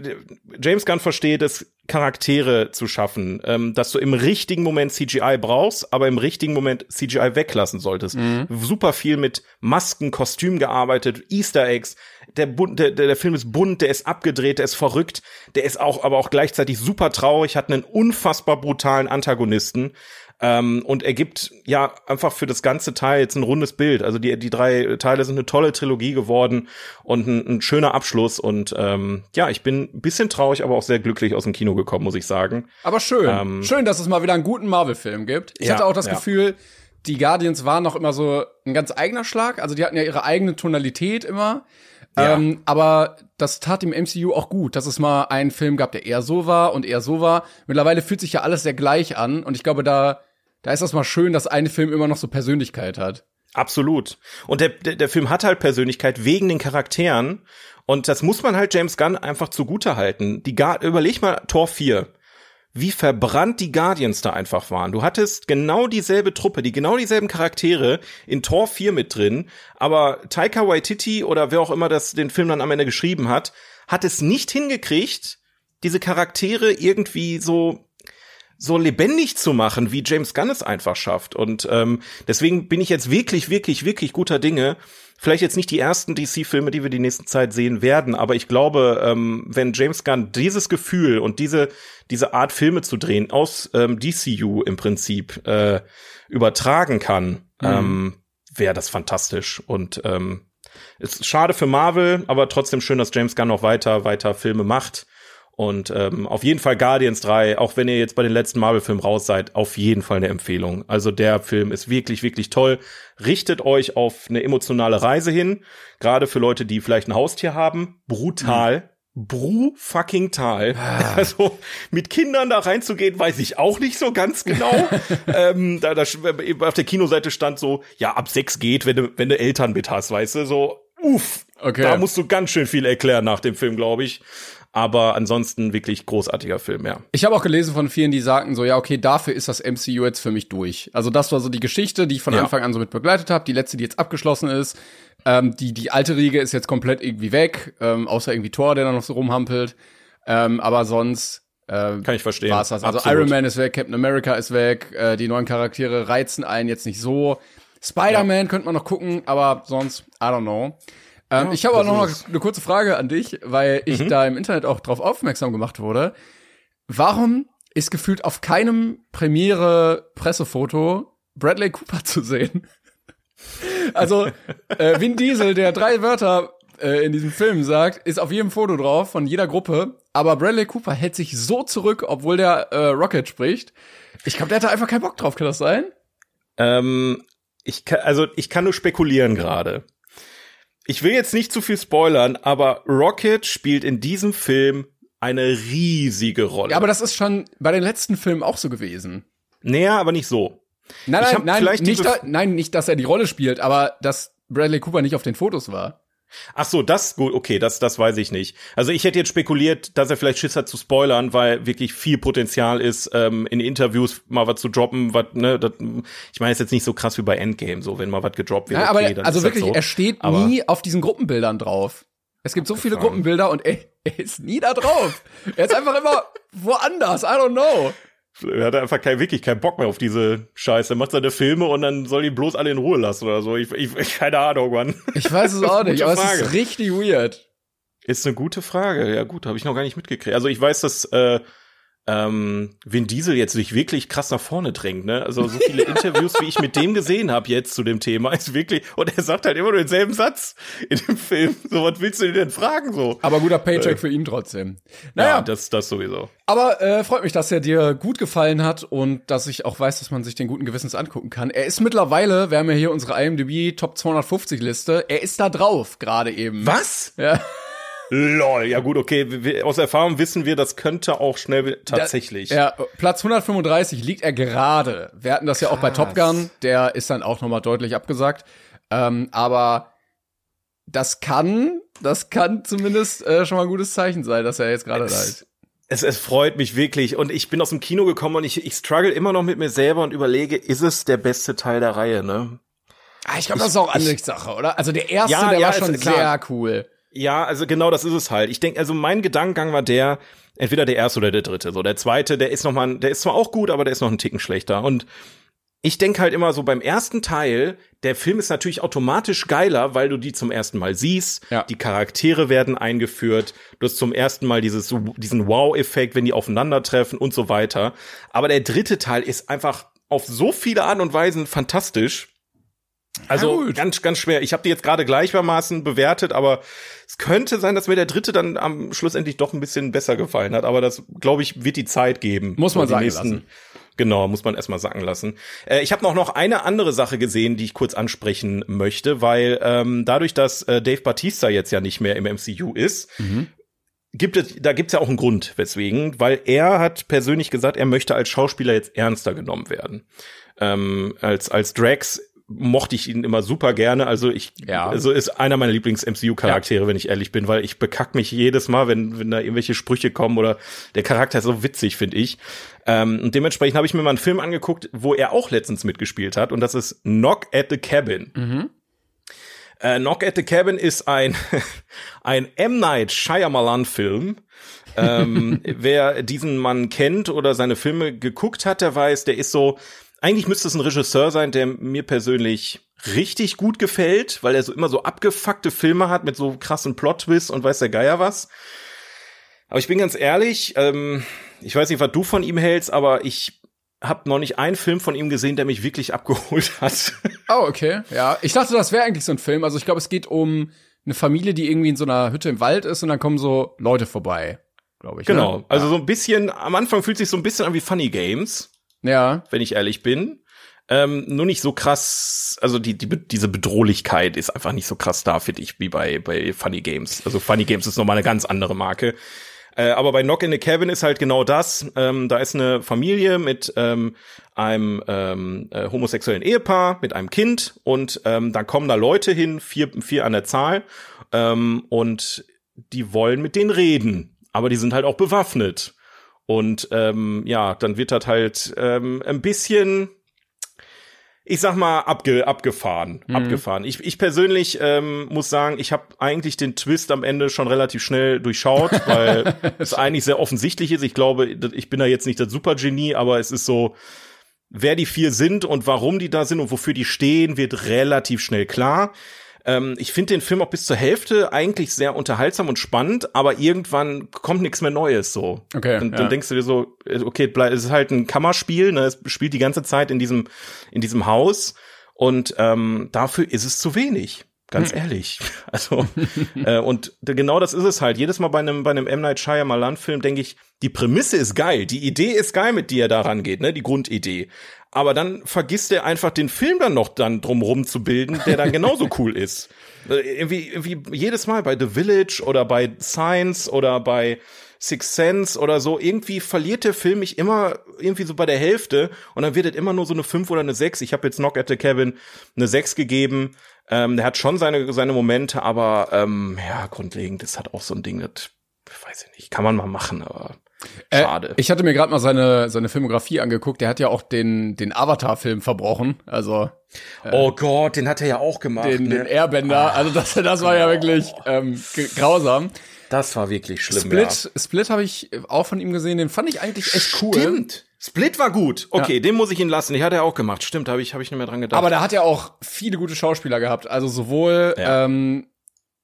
James Gunn versteht es, Charaktere zu schaffen, ähm, dass du im richtigen Moment CGI brauchst, aber im richtigen Moment CGI weglassen solltest. Mhm. Super viel mit Masken, Kostüm gearbeitet, Easter Eggs. Der, der, der Film ist bunt, der ist abgedreht, der ist verrückt, der ist auch, aber auch gleichzeitig super traurig, hat einen unfassbar brutalen Antagonisten. Ähm, und er gibt ja einfach für das ganze Teil jetzt ein rundes Bild. Also die, die drei Teile sind eine tolle Trilogie geworden und ein, ein schöner Abschluss. Und ähm, ja, ich bin ein bisschen traurig, aber auch sehr glücklich aus dem Kino gekommen, muss ich sagen. Aber schön. Ähm, schön, dass es mal wieder einen guten Marvel-Film gibt. Ich ja, hatte auch das ja. Gefühl, die Guardians waren noch immer so ein ganz eigener Schlag. Also die hatten ja ihre eigene Tonalität immer. Ja. Ähm, aber das tat dem MCU auch gut, dass es mal einen Film gab, der eher so war und eher so war. Mittlerweile fühlt sich ja alles sehr gleich an und ich glaube, da da ist das mal schön, dass eine Film immer noch so Persönlichkeit hat. Absolut. Und der, der, der Film hat halt Persönlichkeit wegen den Charakteren. Und das muss man halt James Gunn einfach zugute halten. Die Guard überleg mal Tor 4. Wie verbrannt die Guardians da einfach waren. Du hattest genau dieselbe Truppe, die genau dieselben Charaktere in Tor 4 mit drin, aber Taika Waititi oder wer auch immer das den Film dann am Ende geschrieben hat, hat es nicht hingekriegt, diese Charaktere irgendwie so so lebendig zu machen, wie James Gunn es einfach schafft. Und ähm, deswegen bin ich jetzt wirklich, wirklich, wirklich guter Dinge. Vielleicht jetzt nicht die ersten DC-Filme, die wir die nächste Zeit sehen werden, aber ich glaube, ähm, wenn James Gunn dieses Gefühl und diese diese Art Filme zu drehen aus ähm, DCU im Prinzip äh, übertragen kann, mhm. ähm, wäre das fantastisch. Und ähm, ist schade für Marvel, aber trotzdem schön, dass James Gunn noch weiter weiter Filme macht. Und ähm, auf jeden Fall Guardians 3, auch wenn ihr jetzt bei den letzten Marvel-Filmen raus seid, auf jeden Fall eine Empfehlung. Also der Film ist wirklich, wirklich toll. Richtet euch auf eine emotionale Reise hin, gerade für Leute, die vielleicht ein Haustier haben. Brutal. Mhm. Bru fucking Tal. Ah. Also mit Kindern da reinzugehen, weiß ich auch nicht so ganz genau. ähm, da, da auf der Kinoseite stand so, ja, ab sechs geht, wenn du, wenn du Eltern mit hast, weißt du, so, uff. Okay. Da musst du ganz schön viel erklären nach dem Film, glaube ich. Aber ansonsten wirklich großartiger Film, ja. Ich habe auch gelesen von vielen, die sagten so, ja, okay, dafür ist das MCU jetzt für mich durch. Also das war so die Geschichte, die ich von ja. Anfang an so mit begleitet habe, die letzte, die jetzt abgeschlossen ist. Ähm, die, die alte Riege ist jetzt komplett irgendwie weg, ähm, außer irgendwie Thor, der da noch so rumhampelt. Ähm, aber sonst äh, Kann ich verstehen. War's das. Also Absolut. Iron Man ist weg, Captain America ist weg, äh, die neuen Charaktere reizen einen jetzt nicht so. Spider-Man ja. könnte man noch gucken, aber sonst, I don't know. Ähm, ja, ich habe auch noch mal eine kurze Frage an dich, weil ich mhm. da im Internet auch drauf aufmerksam gemacht wurde. Warum ist gefühlt auf keinem Premiere-Pressefoto Bradley Cooper zu sehen? also, äh, Vin Diesel, der drei Wörter äh, in diesem Film sagt, ist auf jedem Foto drauf von jeder Gruppe. Aber Bradley Cooper hält sich so zurück, obwohl der äh, Rocket spricht. Ich glaube, der hatte einfach keinen Bock drauf. Kann das sein? Ähm, ich kann, also ich kann nur spekulieren gerade ich will jetzt nicht zu viel spoilern, aber Rocket spielt in diesem Film eine riesige Rolle. Ja, aber das ist schon bei den letzten Filmen auch so gewesen. Näher, aber nicht so. Nein, nein, nein, nicht da, nein, nicht, dass er die Rolle spielt, aber dass Bradley Cooper nicht auf den Fotos war. Ach so, das gut, okay, das das weiß ich nicht. Also ich hätte jetzt spekuliert, dass er vielleicht Schiss hat zu spoilern, weil wirklich viel Potenzial ist, ähm, in Interviews mal was zu droppen, was ne, das, ich meine, ist jetzt nicht so krass wie bei Endgame, so wenn mal was gedroppt wird. Ja, aber okay, dann also wirklich, so. er steht aber nie auf diesen Gruppenbildern drauf. Es gibt so viele Gruppenbilder und er, er ist nie da drauf. er ist einfach immer woanders. I don't know. Er hat einfach kein, wirklich keinen Bock mehr auf diese Scheiße. Er macht seine Filme und dann soll die bloß alle in Ruhe lassen oder so. Ich, ich keine Ahnung, Mann. Ich weiß es auch nicht, aber Frage. es ist richtig weird. Ist eine gute Frage. Ja gut, habe ich noch gar nicht mitgekriegt. Also ich weiß, dass äh, ähm, Vin Diesel jetzt sich wirklich krass nach vorne drängt, ne? Also so viele Interviews, wie ich mit dem gesehen habe jetzt zu dem Thema, ist wirklich und er sagt halt immer nur denselben Satz in dem Film. So was willst du denn fragen so? Aber guter Paycheck äh, für ihn trotzdem. Naja, ja, das das sowieso. Aber äh, freut mich, dass er dir gut gefallen hat und dass ich auch weiß, dass man sich den guten Gewissens angucken kann. Er ist mittlerweile, wir haben ja hier unsere IMDb Top 250 Liste, er ist da drauf gerade eben. Was? Ja. Lol, ja gut, okay. Wir, aus Erfahrung wissen wir, das könnte auch schnell tatsächlich. ja, Platz 135 liegt er gerade. Wir hatten das Krass. ja auch bei Top Gun, der ist dann auch nochmal deutlich abgesagt. Ähm, aber das kann, das kann zumindest äh, schon mal ein gutes Zeichen sein, dass er jetzt gerade da ist. Es, es freut mich wirklich und ich bin aus dem Kino gekommen und ich, ich struggle immer noch mit mir selber und überlege, ist es der beste Teil der Reihe, ne? Ah, ich glaube, das ist auch Ansichtssache, oder? Also der erste, Ja, der ja, war schon ist klar. sehr cool. Ja, also genau das ist es halt. Ich denke, also mein Gedankengang war der, entweder der erste oder der dritte. So, der zweite, der ist noch mal, der ist zwar auch gut, aber der ist noch einen Ticken schlechter. Und ich denke halt immer so beim ersten Teil, der Film ist natürlich automatisch geiler, weil du die zum ersten Mal siehst. Ja. Die Charaktere werden eingeführt. Du hast zum ersten Mal dieses, diesen Wow-Effekt, wenn die aufeinandertreffen und so weiter. Aber der dritte Teil ist einfach auf so viele Art und Weisen fantastisch. Also gut. ganz, ganz schwer. Ich habe die jetzt gerade gleichermaßen bewertet, aber es könnte sein, dass mir der dritte dann am Schluss endlich doch ein bisschen besser gefallen hat. Aber das, glaube ich, wird die Zeit geben. Muss man sagen lassen. Genau, muss man erstmal sacken lassen. Äh, ich habe noch noch eine andere Sache gesehen, die ich kurz ansprechen möchte, weil ähm, dadurch, dass äh, Dave Batista jetzt ja nicht mehr im MCU ist, gibt es, da gibt's ja auch einen Grund, weswegen, weil er hat persönlich gesagt, er möchte als Schauspieler jetzt ernster genommen werden. Ähm, als als Drax mochte ich ihn immer super gerne. Also ich, Ja. also ist einer meiner Lieblings-MCU-Charaktere, wenn ich ehrlich bin, weil ich bekack mich jedes Mal, wenn, wenn da irgendwelche Sprüche kommen oder der Charakter ist so witzig, finde ich. Ähm, und dementsprechend habe ich mir mal einen Film angeguckt, wo er auch letztens mitgespielt hat und das ist Knock at the Cabin. Äh, Knock at the Cabin ist ein, ein M. Night Shyamalan-Film. ähm, wer diesen Mann kennt oder seine Filme geguckt hat, der weiß, der ist so, eigentlich müsste es ein Regisseur sein, der mir persönlich richtig gut gefällt, weil er so immer so abgefuckte Filme hat mit so krassen Plot-Twists und weiß der Geier was. Aber ich bin ganz ehrlich, ähm, ich weiß nicht, was du von ihm hältst, aber ich habe noch nicht einen Film von ihm gesehen, der mich wirklich abgeholt hat. Oh, okay. Ja, ich dachte, das wäre eigentlich so ein Film. Also ich glaube, es geht um eine Familie, die irgendwie in so einer Hütte im Wald ist und dann kommen so Leute vorbei, glaube ich. Genau. Ne? Also so ein bisschen, am Anfang fühlt sich so ein bisschen an wie Funny Games, Ja. wenn ich ehrlich bin. Ähm, nur nicht so krass, also die, die, diese Bedrohlichkeit ist einfach nicht so krass da, finde ich, wie bei, bei Funny Games. Also Funny Games ist nochmal eine ganz andere Marke. Äh, aber bei Knock in the Cabin ist halt genau das. Ähm, da ist eine Familie mit ähm, einem ähm, äh, homosexuellen Ehepaar, mit einem Kind und ähm, dann kommen da Leute hin, vier, vier an der Zahl, ähm, und die wollen mit denen reden. Aber die sind halt auch bewaffnet. Und ähm, ja, dann wird das halt ähm, ein bisschen, ich sag mal, abge, abgefahren. Abgefahren. Ich, ich persönlich ähm, muss sagen, ich habe eigentlich den Twist am Ende schon relativ schnell durchschaut, weil es eigentlich sehr offensichtlich ist. Ich glaube, ich bin da jetzt nicht das Supergenie, aber es ist so, wer die vier sind und warum die da sind und wofür die stehen, wird relativ schnell klar. Ähm, ich finde den Film auch bis zur Hälfte eigentlich sehr unterhaltsam und spannend, aber irgendwann kommt nichts mehr Neues so. Okay, Und ja. dann denkst du dir so, äh, okay, bleib- es ist halt ein Kammerspiel, ne? Es spielt die ganze Zeit in diesem, in diesem Haus und ähm, dafür ist es zu wenig. Ganz ehrlich. Also, äh, und genau das ist es halt. Jedes Mal bei einem, bei einem M. Night Shyamalan-Film denke ich, die Prämisse ist geil, die Idee ist geil, mit die er da rangeht, ne, die Grundidee. Aber dann vergisst er einfach den Film dann noch dann drumrum zu bilden, der dann genauso cool ist. Irgendwie, irgendwie jedes Mal bei The Village oder bei Science oder bei Six Sense oder so, irgendwie verliert der Film mich immer irgendwie so bei der Hälfte und dann wird es immer nur so eine 5 oder eine 6. Ich habe jetzt Knock at the Cabin eine 6 gegeben. Ähm, der hat schon seine, seine Momente, aber ähm, ja, grundlegend ist halt auch so ein Ding, das weiß ich nicht, kann man mal machen, aber Äh, schade. ich hatte mir gerade mal seine, seine Filmografie angeguckt. Der hat ja auch den, den Avatar-Film verbrochen. Also oh Gott, den hat er ja auch gemacht. den, ne? den Airbender. Also das, das war ja wirklich ähm, grausam. Das war wirklich schlimm. Split, Split habe ich auch von ihm gesehen. Den fand ich eigentlich echt cool. Stimmt. Split war gut. Okay, den muss ich ihn lassen. Den hat er auch gemacht. Stimmt, habe ich, hab ich nicht mehr dran gedacht. Aber da hat er auch viele gute Schauspieler gehabt. Also sowohl Ja. ähm,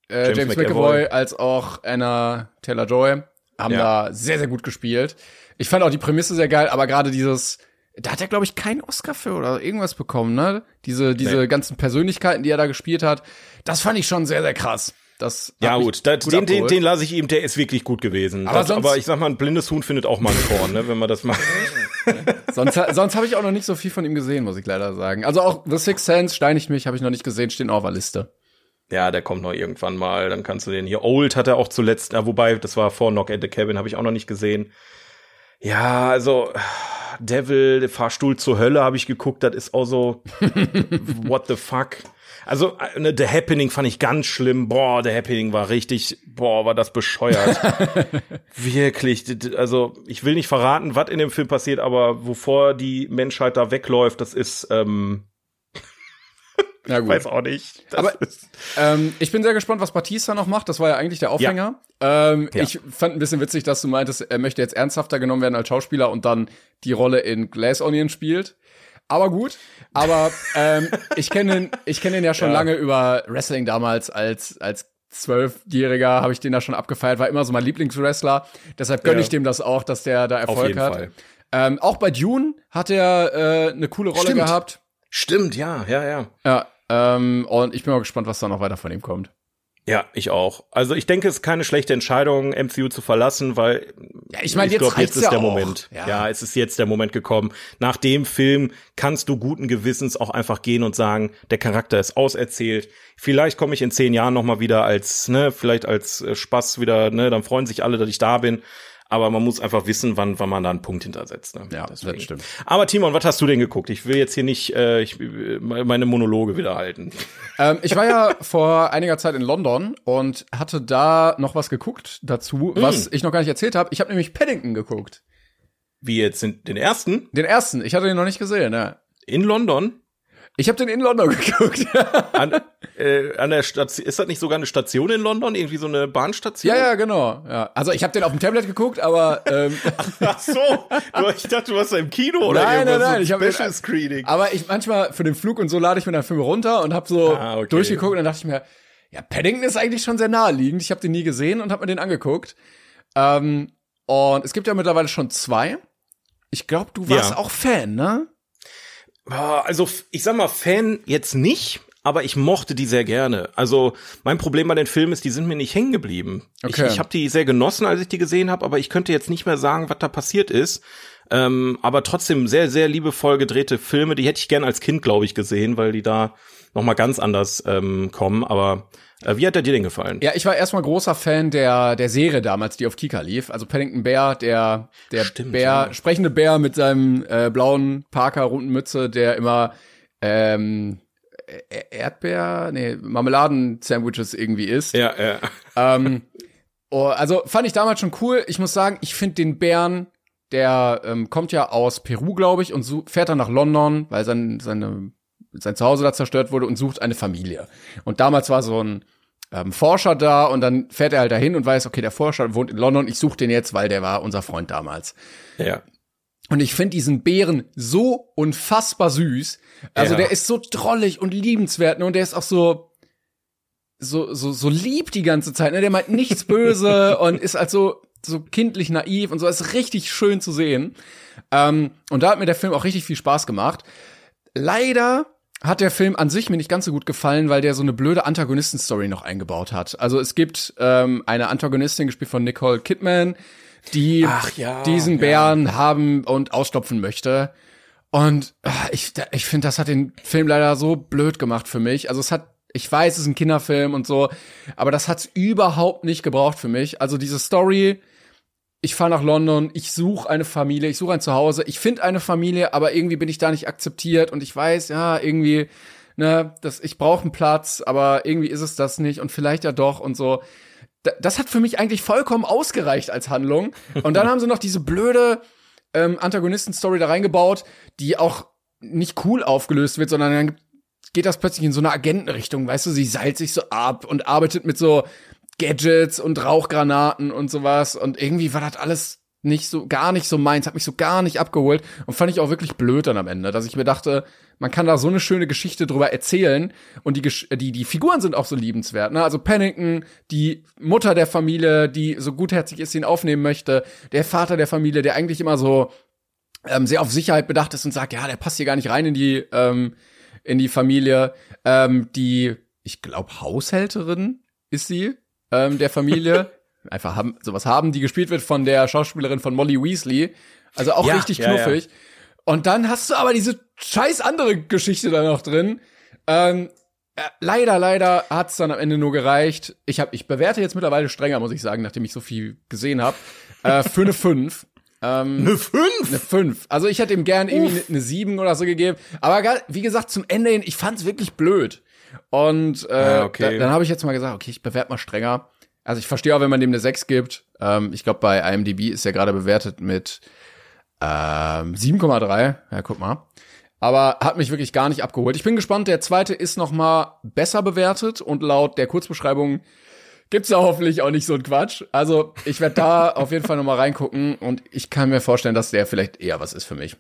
äh, James James, McAvoy. McAvoy als auch Anna Taylor-Joy haben Ja. da sehr, sehr gut gespielt. Ich fand auch die Prämisse sehr geil, aber gerade dieses, da hat er, glaube ich, keinen Oscar für oder irgendwas bekommen, ne? Diese, diese Nee. ganzen Persönlichkeiten, die er da gespielt hat, das fand ich schon sehr, sehr krass. Das ja gut, da, gut den, den, abgeholt. den lasse ich ihm, der ist wirklich gut gewesen. Aber das, sonst- aber ich sag mal, ein blindes Huhn findet auch mal ein Korn, ne, wenn man das macht. Sonst, sonst habe ich auch noch nicht so viel von ihm gesehen, muss ich leider sagen. Also auch The Sixth Sense, steinigt mich, habe ich noch nicht gesehen, stehen auf der Liste. Ja, der kommt noch irgendwann mal. Dann kannst du den hier. Old hat er auch zuletzt, ja, wobei, das war vor Knock at the Cabin, habe ich auch noch nicht gesehen. Ja, also Devil, der Fahrstuhl zur Hölle habe ich geguckt, das ist auch so what the fuck. Also äh, ne, The Happening fand ich ganz schlimm. Boah, The Happening war richtig, boah, war das bescheuert. Wirklich. Also ich will nicht verraten, was in dem Film passiert, aber wovor die Menschheit da wegläuft, das ist, ähm, Ja, gut. weiß auch nicht. Das Aber- Ähm, ich bin sehr gespannt, was Batista noch macht. Das war ja eigentlich der Aufhänger. Ähm, Ja. Ich fand ein bisschen witzig, dass du meintest, er möchte jetzt ernsthafter genommen werden als Schauspieler und dann die Rolle in Glass Onion spielt. Aber gut. Aber ähm, ich kenne ihn, ich kenne ihn ja schon Ja. lange über Wrestling damals als als Zwölfjähriger habe ich den da schon abgefeiert, war immer so mein Lieblingswrestler. Deshalb gönne Ja. ich dem das auch, dass der da Erfolg jeden hat. Fall. Ähm, auch bei Dune hat er äh, eine coole Rolle Stimmt. gehabt. stimmt, ja, ja, ja. Ja. Ähm, und ich bin mal gespannt, was da noch weiter von ihm kommt. Ja, ich auch. Also ich denke, es ist keine schlechte Entscheidung, MCU zu verlassen, weil Ja, ich meine, jetzt glaub, jetzt ist ja der auch. Moment. Ja. Ja. es ist jetzt der Moment gekommen. Nach dem Film kannst du guten Gewissens auch einfach gehen und sagen, der Charakter ist auserzählt. Vielleicht komme ich in zehn Jahren noch mal wieder als, ne, vielleicht als äh, Spaß wieder, ne, dann freuen sich alle, dass ich da bin. Aber man muss einfach wissen, wann, wann man da einen Punkt hintersetzt. Ne? Ja, das Deswegen. stimmt. Aber Timon, was hast du denn geguckt? Ich will jetzt hier nicht äh, ich, äh, meine Monologe wieder halten. Ähm, ich war ja vor einiger Zeit in London und hatte da noch was geguckt dazu, was ich noch gar nicht erzählt habe. Ich habe nämlich Paddington geguckt. Wie jetzt sind den ersten Den ersten. Ich hatte den noch nicht gesehen. Ja. in London? Ich habe den in London geguckt. An, äh, an der Station, ist das nicht sogar eine Station in London? Irgendwie so eine Bahnstation? ja, ja, genau. Ja. Also ich habe den auf dem Tablet geguckt, aber ähm, Ach so, du, ich dachte, du warst da im Kino oder Nein, irgendwas, nein, nein, so ich hab- Special Screening. aber ich manchmal für den Flug und so lade ich mir dann Filme runter und habe so Ah, okay. durchgeguckt und dann dachte ich mir, ja, Paddington ist eigentlich schon sehr naheliegend. Ich habe den nie gesehen und habe mir den angeguckt. Ähm, und es gibt ja mittlerweile schon zwei. Ich glaube, du warst Ja. auch Fan, ne? Ah, Also, ich sag mal, Fan jetzt nicht, aber ich mochte die sehr gerne. Also, mein Problem bei den Filmen ist, die sind mir nicht hängen geblieben. Okay. Ich, ich habe die sehr genossen, als ich die gesehen habe, aber ich könnte jetzt nicht mehr sagen, was da passiert ist. Ähm, aber trotzdem sehr, sehr liebevoll gedrehte Filme, die hätte ich gern als Kind, glaube ich, gesehen, weil die da noch mal ganz anders ähm, kommen. Aber wie hat der dir denn gefallen? Ja, ich war erstmal großer Fan der, der Serie damals, die auf Kika lief. Also Paddington Bear, der, der Stimmt, Bär, ja. sprechende Bär mit seinem äh, blauen Parker, runden Mütze, der immer ähm, E- Erdbeer, nee, Marmeladen-Sandwiches irgendwie isst. Ja, ja. Ähm, oh, also fand ich damals schon cool. Ich muss sagen, ich finde den Bären, der ähm, kommt ja aus Peru, glaube ich, und so, fährt dann nach London, weil sein, seine, sein Zuhause da zerstört wurde und sucht eine Familie. Und damals war so ein ähm, Forscher da und dann fährt er halt dahin und weiß, okay, der Forscher wohnt in London, ich suche den jetzt, weil der war unser Freund damals. ja. Und ich finde diesen Bären so unfassbar süß. Also Ja. der ist so drollig und liebenswert ne? und der ist auch so so so so lieb die ganze Zeit. Ne? Der meint nichts böse und ist halt so so kindlich naiv und so. ist richtig schön zu sehen. Ähm, und da hat mir der Film auch richtig viel Spaß gemacht. Leider hat der Film an sich mir nicht ganz so gut gefallen, weil der so eine blöde Antagonisten-Story noch eingebaut hat. Also es gibt ähm, eine Antagonistin, gespielt von Nicole Kidman, die Ach ja, diesen ja. Bären haben und ausstopfen möchte. Und ah, ich, ich finde, das hat den Film leider so blöd gemacht für mich. Also es hat, ich weiß, es ist ein Kinderfilm und so, aber das hat's überhaupt nicht gebraucht für mich. Also diese Story, ich fahre nach London, ich suche eine Familie, ich suche ein Zuhause, ich finde eine Familie, aber irgendwie bin ich da nicht akzeptiert und ich weiß, ja, irgendwie, ne, das, ich brauche einen Platz, aber irgendwie ist es das nicht und vielleicht ja doch und so. Da- Das hat für mich eigentlich vollkommen ausgereicht als Handlung. Und dann haben sie noch diese blöde ähm, Antagonisten-Story da reingebaut, die auch nicht cool aufgelöst wird, sondern dann geht das plötzlich in so eine Agentenrichtung, weißt du, sie seilt sich so ab und arbeitet mit so Gadgets und Rauchgranaten und sowas und irgendwie war das alles nicht so, gar nicht so meins, hat mich so gar nicht abgeholt und fand ich auch wirklich blöd dann am Ende, dass ich mir dachte, man kann da so eine schöne Geschichte drüber erzählen und die, die, die Figuren sind auch so liebenswert, ne? Also Pennington, die Mutter der Familie, die so gutherzig ist, ihn aufnehmen möchte, der Vater der Familie, der eigentlich immer so ähm, sehr auf Sicherheit bedacht ist und sagt, ja, der passt hier gar nicht rein in die ähm, in die Familie. Ähm, die, ich glaube, Haushälterin ist sie ähm, der Familie. Einfach haben sowas haben, die gespielt wird von der Schauspielerin von Molly Weasley. Also auch Ja, richtig ja, ja. knuffig. Und dann hast du aber diese scheiß andere Geschichte da noch drin. Ähm, äh, leider, leider hat's dann am Ende nur gereicht. Ich hab, ich bewerte jetzt mittlerweile strenger, muss ich sagen, nachdem ich so viel gesehen habe. Äh, für eine 5. Ähm, Eine 5? eine 5. Also ich hätte ihm gern irgendwie eine 7 oder so gegeben. Aber wie gesagt, zum Ende hin, ich fand's wirklich blöd. Und äh, Ah, okay. da, dann habe ich jetzt mal gesagt, okay, ich bewerte mal strenger. Also ich verstehe auch, wenn man dem eine 6 gibt. Ähm, ich glaube, bei IMDb ist er gerade bewertet mit ähm, 7,3. Ja, guck mal. Aber hat mich wirklich gar nicht abgeholt. Ich bin gespannt, der zweite ist noch mal besser bewertet und laut der Kurzbeschreibung gibt's da hoffentlich auch nicht so ein Quatsch. Also ich werde da auf jeden Fall noch mal reingucken und ich kann mir vorstellen, dass der vielleicht eher was ist für mich.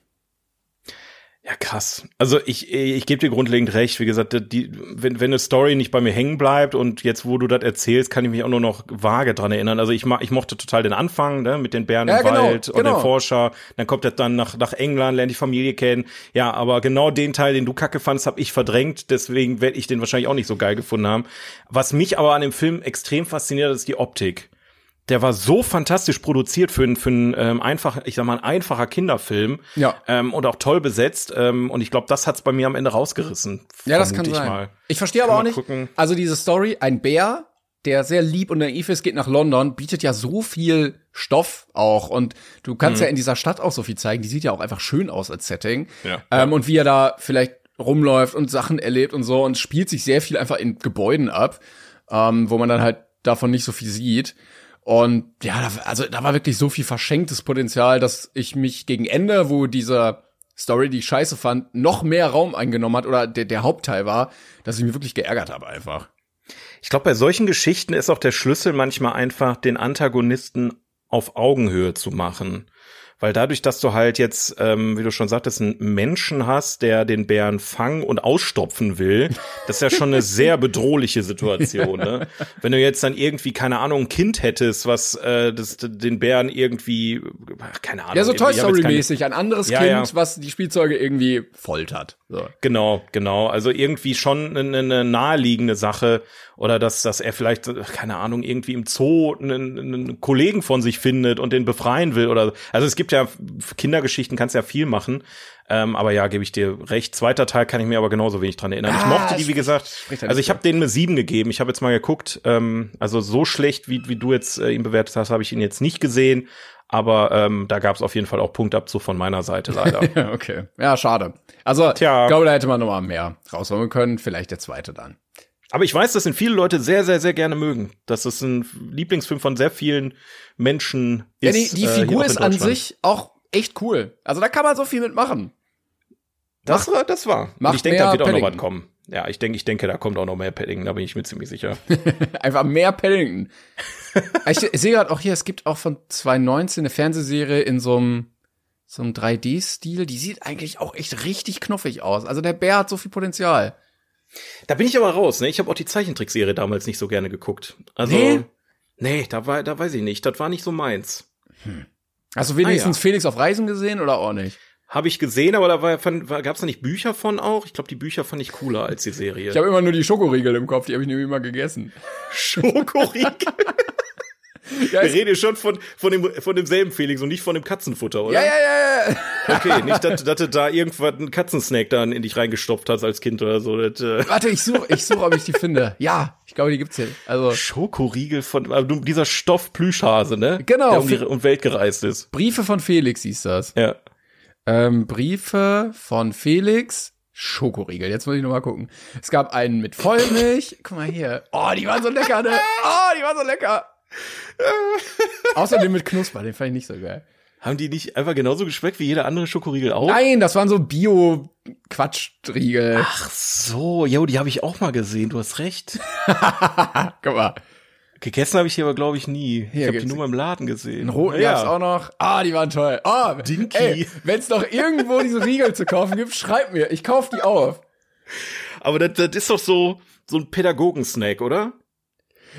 Ja, krass. Also ich, ich gebe dir grundlegend recht. Wie gesagt, die, wenn, wenn eine Story nicht bei mir hängen bleibt und jetzt, wo du das erzählst, kann ich mich auch nur noch vage dran erinnern. Also ich, ma- ich mochte total den Anfang, ne, mit den Bären Ja, im genau, Wald und genau. den Forscher. Dann kommt er dann nach, nach England, lernt die Familie kennen. Ja, aber genau den Teil, den du kacke fandst, habe ich verdrängt. Deswegen werde ich den wahrscheinlich auch nicht so geil gefunden haben. Was mich aber an dem Film extrem fasziniert, ist die Optik. Der war so fantastisch produziert für einen für einen, ähm, einfach, ich sag mal, ein einfacher Kinderfilm. Ja. Ähm, und auch toll besetzt. Ähm, und ich glaube, das hat's bei mir am Ende rausgerissen. Ja, das kann ich sein. Mal. Ich verstehe aber auch nicht. gucken. Also diese Story, ein Bär, der sehr lieb und naiv ist, geht nach London, bietet ja so viel Stoff auch und du kannst Mhm. ja in dieser Stadt auch so viel zeigen. Die sieht ja auch einfach schön aus als Setting. Ja. Ähm, und wie er da vielleicht rumläuft und Sachen erlebt und so und spielt sich sehr viel einfach in Gebäuden ab, ähm, wo man dann halt davon nicht so viel sieht. Und ja, also da war wirklich so viel verschenktes Potenzial, dass ich mich gegen Ende, wo dieser Story, die ich scheiße fand, noch mehr Raum eingenommen hat oder der, der Hauptteil war, dass ich mich wirklich geärgert habe einfach. Ich glaube, bei solchen Geschichten ist auch der Schlüssel manchmal einfach, den Antagonisten auf Augenhöhe zu machen. Weil dadurch, dass du halt jetzt, ähm, wie du schon sagtest, einen Menschen hast, der den Bären fangen und ausstopfen will, das ist ja schon eine sehr bedrohliche Situation. Ne? Wenn du jetzt dann irgendwie, keine Ahnung, ein Kind hättest, was äh, das, den Bären irgendwie, ach, keine Ahnung. Ja, so Toy Story-mäßig, ein anderes Ja, Kind, ja. was die Spielzeuge irgendwie foltert. So. Genau, genau. Also irgendwie schon eine, eine naheliegende Sache oder dass, dass er vielleicht, keine Ahnung, irgendwie im Zoo einen, einen Kollegen von sich findet und den befreien will oder, also es gibt ja für Kindergeschichten kannst ja viel machen. Ähm, aber ja, gebe ich dir recht. Zweiter Teil kann ich mir aber genauso wenig dran erinnern. ich Ah, mochte die, wie gesagt, ja also ich habe denen eine sieben gegeben. Ich habe jetzt mal geguckt. Ähm, also so schlecht, wie, wie du jetzt äh, ihn bewertet hast, habe ich ihn jetzt nicht gesehen. Aber ähm, da gab es auf jeden Fall auch Punktabzug von meiner Seite leider. Ja, okay. Ja, schade. Also, Tja. ich glaube, da hätte man noch mal mehr rausholen können. Vielleicht der zweite dann. Aber ich weiß, dass ihn viele Leute sehr, sehr, sehr gerne mögen. Dass es ein Lieblingsfilm von sehr vielen Menschen Ja, ist. die, die äh, Figur in ist an sich auch echt cool. Also da kann man so viel mitmachen. Das war, das war. Und ich denke, da wird auch noch was Paddington. kommen. Ja, ich denke, ich denke, da kommt auch noch mehr Paddington, da bin ich mir ziemlich sicher. Einfach mehr Paddington. ich, ich sehe gerade auch hier, es gibt auch von 2019 eine Fernsehserie in so einem so einem 3D-Stil. Die sieht eigentlich auch echt richtig knuffig aus. Also der Bär hat so viel Potenzial. Da bin ich aber raus, ne? Ich habe auch die Zeichentrickserie damals nicht so gerne geguckt. Also, Nee? nee, da war, da weiß ich nicht. Das war nicht so meins. Hast du wenigstens Ah, ja. Felix auf Reisen gesehen oder auch nicht? Habe ich gesehen, aber da war, fand, war, gab's da nicht Bücher von auch? Ich glaube, die Bücher fand ich cooler als die Serie. Ich habe immer nur die Schokoriegel im Kopf, die habe ich nämlich immer gegessen. Schokoriegel. Ja, Wir reden schon von, von, dem, von demselben Felix und nicht von dem Katzenfutter, oder? ja, ja, ja, ja. Okay, nicht, dass, dass du da irgendwas einen Katzensnack dann in dich reingestopft hast als Kind oder so. Das, äh, Warte, ich suche, ich such, ob ich die finde. Ja, ich glaube, die gibt's hier. Also Schokoriegel von also dieser Stoff Plüschhase, ne? Genau. Der um die um Welt gereist ist. Briefe von Felix hieß das. Ja. Ähm, Briefe von Felix. Schokoriegel. Jetzt muss ich noch mal gucken. Es gab einen mit Vollmilch. Guck mal hier. Oh, die waren so lecker, ne? Oh, die waren so lecker. Außerdem mit Knusper, den fand ich nicht so geil. Haben die nicht einfach genauso geschmeckt wie jeder andere Schokoriegel auch? Nein, das waren so Bio-Quatschriegel. Ach so, jo, die habe ich auch mal gesehen, du hast recht. Guck mal. Gegessen habe ich die aber, glaube ich, nie. Hier ich habe die nur mal im Laden gesehen. Den roten ja. gab's auch noch. Ah, die waren toll. Oh, Dinky. Wenn es noch irgendwo diese Riegel zu kaufen gibt, schreibt mir. Ich kauf die auf. Aber das, das ist doch so, so ein Pädagogensnack, oder?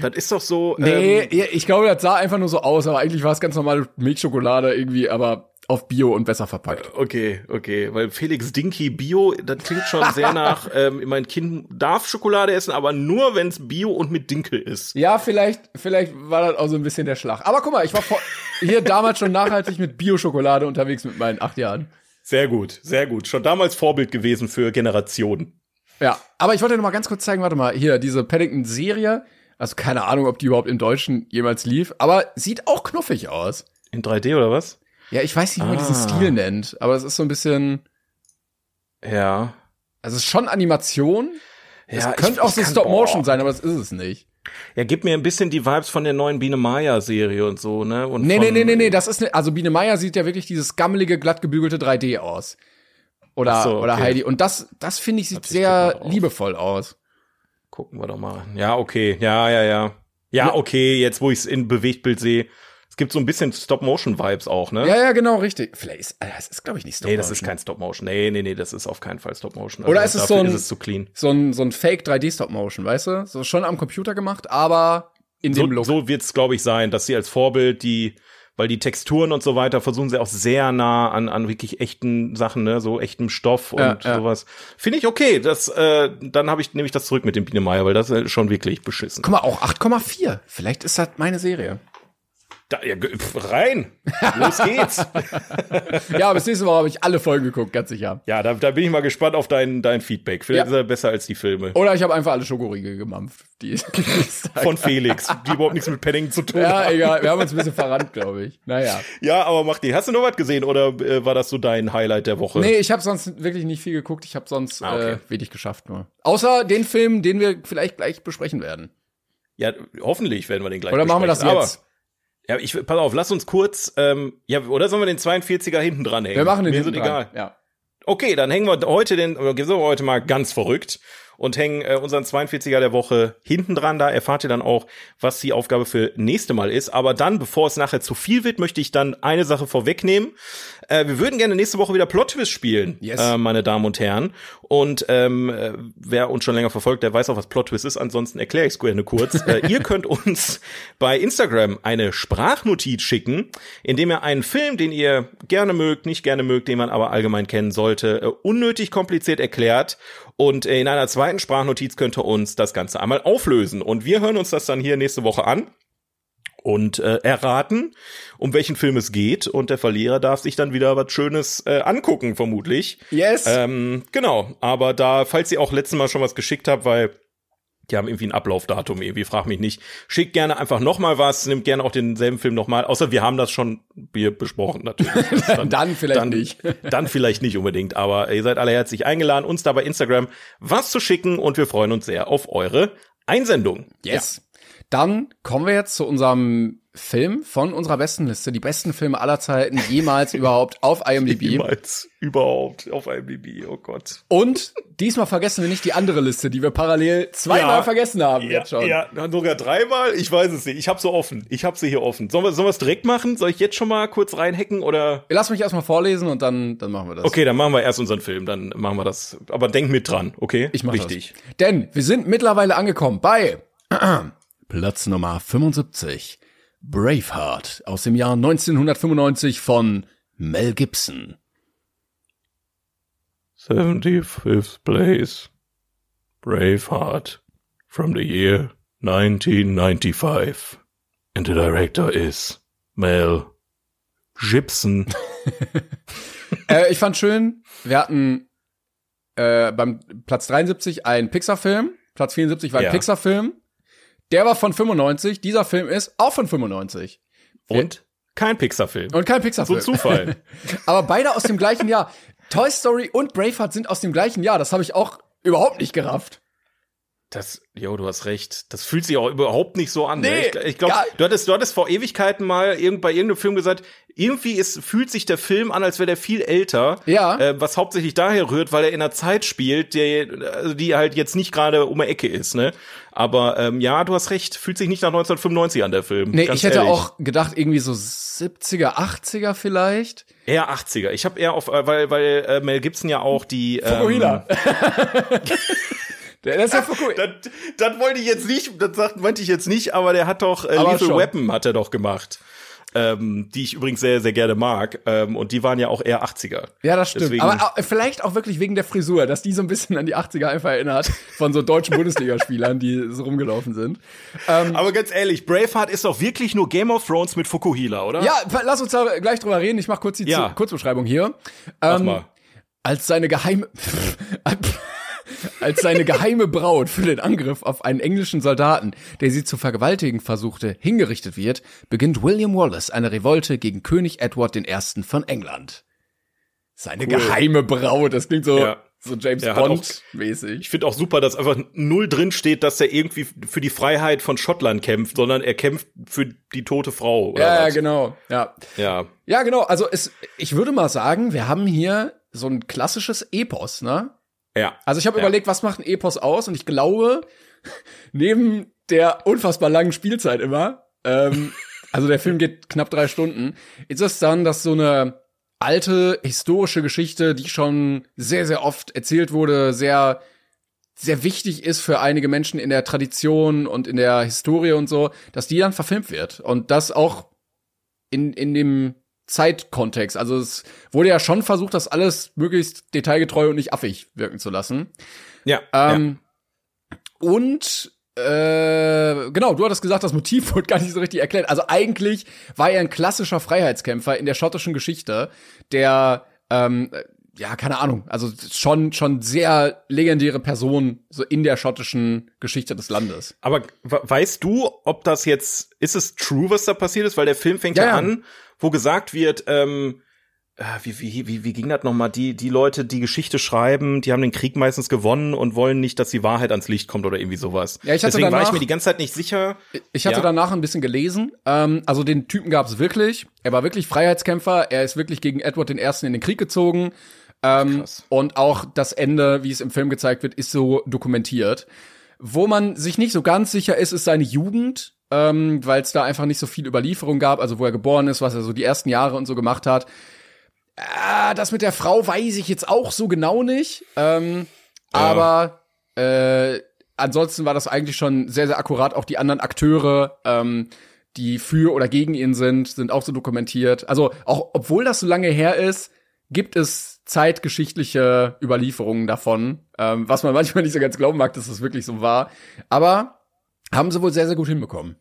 Das ist doch so. Nee, ähm, ich glaube, das sah einfach nur so aus, aber eigentlich war es ganz normale Milchschokolade irgendwie, aber auf Bio und besser verpackt. Okay, okay, weil Felix Dinky Bio, das klingt schon sehr nach, ähm, mein Kind darf Schokolade essen, aber nur wenn's Bio und mit Dinkel ist. Ja, vielleicht, vielleicht war das auch so ein bisschen der Schlag. Aber guck mal, ich war vor, hier damals schon nachhaltig mit Bio-Schokolade unterwegs mit meinen acht Jahren. Sehr gut, sehr gut. Schon damals Vorbild gewesen für Generationen. Ja, aber ich wollte noch mal ganz kurz zeigen, warte mal, hier, diese Paddington-Serie, also keine Ahnung, ob die überhaupt im Deutschen jemals lief, aber sieht auch knuffig aus. In 3D oder was? Ja, ich weiß nicht, wie man diesen Ah. Stil nennt, aber es ist so ein bisschen, Ja. also es ist schon Animation, Es Ja, ich- könnte auch ich so kann- Stop-Motion boah. sein, aber es ist es nicht. Ja, gibt mir ein bisschen die Vibes von der neuen Biene Maya Serie und so, ne? Und Nee, nee, nee, nee, nee, das ist ne, also Biene Meier sieht ja wirklich dieses gammelige, glatt gebügelte 3D aus. Oder, so, oder okay. Heidi. Und das, das finde ich, sieht sehr liebevoll aus. Gucken wir doch mal. Ja, okay. Ja, ja, ja. Ja, okay, jetzt wo ich es in Bewegtbild sehe. Es gibt so ein bisschen Stop-Motion-Vibes auch, ne? Ja, ja, genau, richtig. Vielleicht ist, äh, das ist, glaube ich, nicht Nee, das ist Stop-Motion. kein Stop-Motion. Nee, nee, nee, das ist auf keinen Fall Stop-Motion. Oder ist es so ein- ist es so ein, so ein Fake 3D Stop-Motion, weißt du? So schon am Computer gemacht, aber in So, dem Look. so wird's, glaube ich, sein, dass sie als Vorbild die, weil die Texturen und so weiter versuchen sie auch sehr nah an, an wirklich echten Sachen, ne, so echtem Stoff und Ja, ja. sowas. Finde ich okay. Das, äh, dann habe ich nehme ich das zurück mit dem Biene Meier, weil das ist schon wirklich beschissen. Guck mal, auch 8,4. Vielleicht ist das meine Serie. Da, ja, pf, rein, los geht's. Ja, bis nächste Woche habe ich alle Folgen geguckt, ganz sicher. ja, da, da bin ich mal gespannt auf dein, dein Feedback. Vielleicht Ja. ist er besser als die Filme. Oder ich habe einfach alle Schokoriegel gemampft. Die, Von Felix, die überhaupt nichts mit Paddington zu tun Ja, haben. egal. Wir haben uns ein bisschen verrannt, glaube ich. Naja. Ja, aber mach die. Hast du noch was gesehen oder äh, war das so dein Highlight der Woche? Nee, ich habe sonst wirklich nicht viel geguckt. Ich habe sonst Ah, okay. äh, wenig geschafft nur. Außer den Film, den wir vielleicht gleich besprechen werden. Ja, hoffentlich werden wir den gleich Oder machen wir das jetzt? Ja, ich, pass auf, lass uns kurz, ähm, ja, oder sollen wir den 42er hinten dran hängen? Wir machen den Mir hinten dran. egal. Ja. Okay, dann hängen wir heute den, oder sind wir heute mal ganz verrückt und hängen äh, unseren 42er der Woche hinten dran. Da erfahrt ihr dann auch, was die Aufgabe für nächste Mal ist. Aber dann, bevor es nachher zu viel wird, möchte ich dann eine Sache vorwegnehmen. Äh, wir würden gerne nächste Woche wieder Plot Twist spielen, Yes. äh, meine Damen und Herren. Und ähm, äh, wer uns schon länger verfolgt, der weiß auch, was Plot Twist ist. Ansonsten erkläre ich es gerne kurz. äh, ihr könnt uns bei Instagram eine Sprachnotiz schicken, indem ihr einen Film, den ihr gerne mögt, nicht gerne mögt, den man aber allgemein kennen sollte, äh, unnötig kompliziert erklärt. Und in einer zweiten Sprachnotiz könnt ihr uns das Ganze einmal auflösen. Und wir hören uns das dann hier nächste Woche an und äh, erraten, um welchen Film es geht. Und der Verlierer darf sich dann wieder was Schönes äh, angucken, vermutlich. Yes. Ähm, genau, aber da, falls ihr auch letztes Mal schon was geschickt habt, weil die haben irgendwie ein Ablaufdatum, irgendwie, frag mich nicht. Schickt gerne einfach noch mal was, nimmt gerne auch denselben Film noch mal. Außer wir haben das schon wir besprochen, natürlich. Das Dann vielleicht dann, nicht. Dann vielleicht nicht unbedingt, aber ihr seid alle herzlich eingeladen, uns da bei Instagram was zu schicken und wir freuen uns sehr auf eure Einsendung. Yes. Dann kommen wir jetzt zu unserem Film von unserer besten Liste. Die besten Filme aller Zeiten jemals überhaupt auf IMDb. Niemals überhaupt auf IMDb, oh Gott. Und diesmal vergessen wir nicht die andere Liste, die wir parallel zweimal Ja. vergessen haben Ja, jetzt schon. ja, sogar dreimal? Ich weiß es nicht. Ich habe sie offen. Ich habe sie hier offen. Sollen wir, sollen wir es direkt machen? Soll ich jetzt schon mal kurz reinhacken oder? Lass mich erstmal vorlesen und dann, dann machen wir das. Okay, dann machen wir erst unseren Film. Dann machen wir das. Aber denk mit dran, okay? Ich mach Wichtig. Das. Denn wir sind mittlerweile angekommen bei Platz Nummer 75. Braveheart aus dem Jahr 1995 von Mel Gibson. 75th place. Braveheart. From the year 1995. And the director is Mel Gibson. äh, ich fand schön, wir hatten äh, beim Platz 73 einen Pixar-Film, Platz 74 war ein Ja. Pixar-Film. Der war von 95, dieser Film ist auch von 95. Und kein Pixar-Film. Und kein So Pixar-Film. ein Zufall. Aber beide aus dem gleichen Jahr. Toy Story und Braveheart sind aus dem gleichen Jahr. Das habe ich auch überhaupt nicht gerafft. Das, jo, du hast recht. Das fühlt sich auch überhaupt nicht so an. Nee, ne? Ich, ich glaube, du hattest, du hattest vor Ewigkeiten mal irgend, bei irgendeinem Film gesagt, irgendwie ist, fühlt sich der Film an, als wäre der viel älter. Ja. Äh, was hauptsächlich daher rührt, weil er in einer Zeit spielt, der, also die halt jetzt nicht gerade um die Ecke ist, ne? Aber ähm, ja, du hast recht. Fühlt sich nicht nach 1995 an, der Film. Nee, ich hätte ehrlich. auch gedacht, irgendwie so 70er, 80er vielleicht. Eher 80er. Ich habe eher auf, äh, weil, weil äh, Mel Gibson ja auch die. Ähm, Der ist ja Fukuhila. das, das wollte ich jetzt nicht, das sagt, meinte ich jetzt nicht, aber der hat doch äh, Aber Lethal schon. Weapon hat er doch gemacht. Ähm, die ich übrigens sehr, sehr gerne mag. Ähm, und die waren ja auch eher 80er. Ja, das stimmt. Deswegen- Aber auch, vielleicht auch wirklich wegen der Frisur, dass die so ein bisschen an die 80er einfach erinnert von so deutschen Bundesligaspielern, die so rumgelaufen sind. Aber ganz ehrlich, Braveheart ist doch wirklich nur Game of Thrones mit Fukuhila, oder? Ja, lass uns da gleich drüber reden. Ich mach kurz die Ja. Kurzbeschreibung hier. Mach Ähm, mal. als seine geheime als seine geheime Braut für den Angriff auf einen englischen Soldaten, der sie zu vergewaltigen versuchte, hingerichtet wird, beginnt William Wallace eine Revolte gegen König Edward I. von England. Seine geheime Braut, das klingt so Ja. So James Ja, hat auch- Bond-mäßig. Ich finde auch super, dass einfach null drin steht, dass er irgendwie für die Freiheit von Schottland kämpft, sondern er kämpft für die tote Frau. Ja, was? genau. Ja. Ja, Ja, genau. Also es, ich würde mal sagen, wir haben hier so ein klassisches Epos, ne? Ja. Also ich habe Ja. überlegt, was macht ein Epos aus? Und ich glaube, neben der unfassbar langen Spielzeit immer, ähm, also der Film geht knapp drei Stunden, ist es dann, dass so eine alte historische Geschichte, die schon sehr, sehr oft erzählt wurde, sehr sehr wichtig ist für einige Menschen in der Tradition und in der Historie und so, dass die dann verfilmt wird. Und das auch in, in dem Zeitkontext. Also es wurde ja schon versucht, das alles möglichst detailgetreu und nicht affig wirken zu lassen. Ja, ja. Ähm, Und äh, genau, du hattest gesagt, das Motiv wurde gar nicht so richtig erklärt. Also eigentlich war er ein klassischer Freiheitskämpfer in der schottischen Geschichte, der ähm, ja, keine Ahnung, also schon schon sehr legendäre Person so in der schottischen Geschichte des Landes. Aber we- weißt du, ob das jetzt, ist es true, was da passiert ist? Weil der Film fängt ja, Ja, ja. an, wo gesagt wird, ähm, äh, wie, wie, wie, wie ging das nochmal? Die, die Leute, die Geschichte schreiben, die haben den Krieg meistens gewonnen und wollen nicht, dass die Wahrheit ans Licht kommt oder irgendwie sowas. Ja, ich hatte Deswegen war ich danach- mir die ganze Zeit nicht sicher. Ich hatte Ja. danach ein bisschen gelesen. Ähm, also den Typen gab es wirklich. Er war wirklich Freiheitskämpfer. Er ist wirklich gegen Edward I. in den Krieg gezogen. Ähm, Krass. und auch das Ende, wie es im Film gezeigt wird, ist so dokumentiert. Wo man sich nicht so ganz sicher ist, ist seine Jugend, ähm, weil es da einfach nicht so viel Überlieferung gab, also wo er geboren ist, was er so die ersten Jahre und so gemacht hat. Ah, das mit der Frau weiß ich jetzt auch so genau nicht. Ähm, Aber äh, ansonsten war das eigentlich schon sehr, sehr akkurat. Auch die anderen Akteure, ähm, die für oder gegen ihn sind, sind auch so dokumentiert. Also auch obwohl das so lange her ist, gibt es zeitgeschichtliche Überlieferungen davon, ähm, was man manchmal nicht so ganz glauben mag, dass das wirklich so war. Aber haben sie wohl sehr, sehr gut hinbekommen.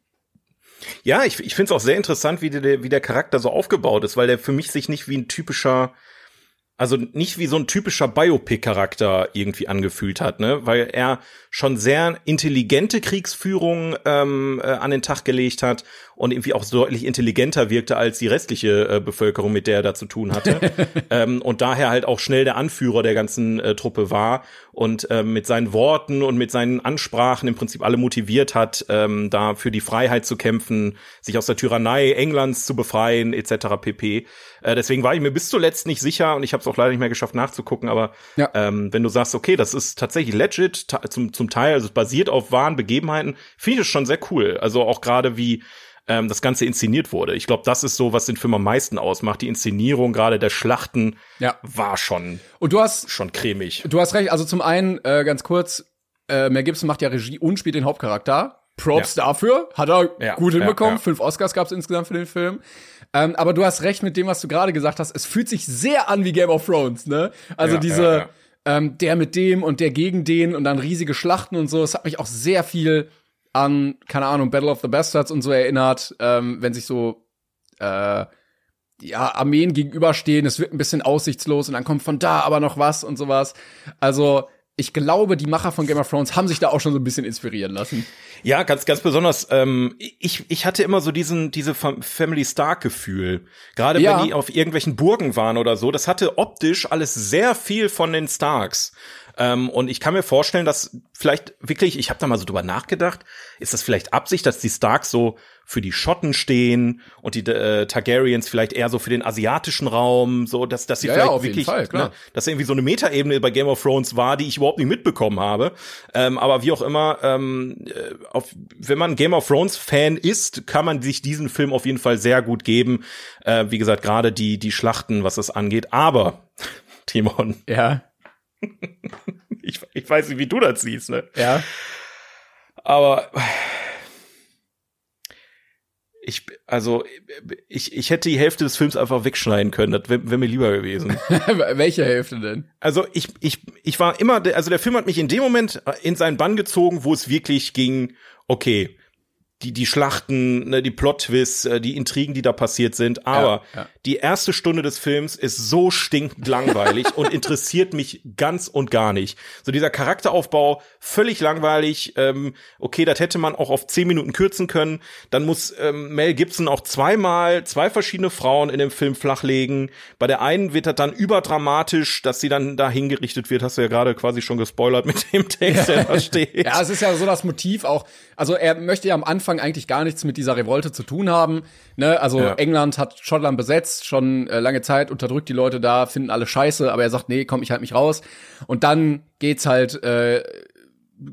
Ja, ich, ich finde es auch sehr interessant, wie der, wie der Charakter so aufgebaut ist, weil der für mich sich nicht wie ein typischer, also nicht wie so ein typischer Biopic-Charakter irgendwie angefühlt hat, ne? Weil er schon sehr intelligente Kriegsführung ähm, äh, an den Tag gelegt hat und irgendwie auch so deutlich intelligenter wirkte als die restliche äh, Bevölkerung, mit der er da zu tun hatte. ähm, und daher halt auch schnell der Anführer der ganzen äh, Truppe war und ähm, mit seinen Worten und mit seinen Ansprachen im Prinzip alle motiviert hat, ähm, da für die Freiheit zu kämpfen, sich aus der Tyrannei Englands zu befreien, etc. pp. Äh, deswegen war ich mir bis zuletzt nicht sicher und ich habe es auch leider nicht mehr geschafft nachzugucken, aber Ja. ähm, wenn du sagst, okay, das ist tatsächlich legit, ta- zum, zum Teil, also es basiert auf wahren Begebenheiten, finde ich es schon sehr cool. Also auch gerade wie ähm, das Ganze inszeniert wurde. Ich glaube, das ist so, was den Film am meisten ausmacht. Die Inszenierung gerade der Schlachten Ja. war schon, Und du hast schon cremig. Du hast recht, also zum einen, äh, ganz kurz, äh, Mel Gibson macht ja Regie und spielt den Hauptcharakter. Props dafür, hat er Ja, gut ja, hinbekommen. ja. Fünf Oscars gab es insgesamt für den Film. Ähm, aber du hast recht mit dem, was du gerade gesagt hast. Es fühlt sich sehr an wie Game of Thrones, ne? Also Ja, diese, ja, ja. Ähm, der mit dem und der gegen den und dann riesige Schlachten und so. Es hat mich auch sehr viel an, keine Ahnung, Battle of the Bastards und so erinnert, ähm, wenn sich so äh, ja, Armeen gegenüberstehen, es wird ein bisschen aussichtslos und dann kommt von da aber noch was und sowas. Also, ich glaube, die Macher von Game of Thrones haben sich da auch schon so ein bisschen inspirieren lassen. Ja, ganz, ganz besonders. Ähm, ich, ich hatte immer so diesen, diese Fam- Family Stark Gefühl. Gerade Ja. wenn die auf irgendwelchen Burgen waren oder so. Das hatte optisch alles sehr viel von den Starks. Ähm, und ich kann mir vorstellen, dass vielleicht wirklich, ich habe da mal so drüber nachgedacht, ist das vielleicht Absicht, dass die Starks so für die Schotten stehen und die äh, Targaryens vielleicht eher so für den asiatischen Raum, so dass, dass sie Ja, ja, vielleicht jeden wirklich, Fall, ne, dass irgendwie so eine Metaebene bei Game of Thrones war, die ich überhaupt nicht mitbekommen habe. Ähm, aber wie auch immer, ähm, äh, auf, wenn man Game of Thrones Fan ist, kann man sich diesen Film auf jeden Fall sehr gut geben. Äh, wie gesagt, gerade die die Schlachten, was das angeht. Aber Timon, Ja, ich, ich weiß nicht, wie du das siehst, ne? ja. Aber ich, also ich, ich hätte die Hälfte des Films einfach wegschneiden können. Das wäre wär mir lieber gewesen. Welche Hälfte denn? Also ich, ich, ich war immer, der- also der Film hat mich in dem Moment in seinen Bann gezogen, wo es wirklich ging, okay, die, die Schlachten, ne, die Plot-Twists, äh, die Intrigen, die da passiert sind. Aber Ja, ja. die erste Stunde des Films ist so stinkend langweilig und interessiert mich ganz und gar nicht. So dieser Charakteraufbau, völlig langweilig. Ähm, okay, das hätte man auch auf zehn Minuten kürzen können. Dann muss ähm, Mel Gibson auch zweimal zwei verschiedene Frauen in dem Film flachlegen. Bei der einen wird das dann überdramatisch, dass sie dann da hingerichtet wird. Hast du ja gerade quasi schon gespoilert mit dem Text, der da steht. Ja, es ist ja so das Motiv auch. Also er möchte ja am Anfang eigentlich gar nichts mit dieser Revolte zu tun haben. Ne? Also Ja. England hat Schottland besetzt, schon äh, lange Zeit, unterdrückt die Leute da, finden alle scheiße, aber er sagt, nee, komm, ich halt mich raus. Und dann geht's halt äh,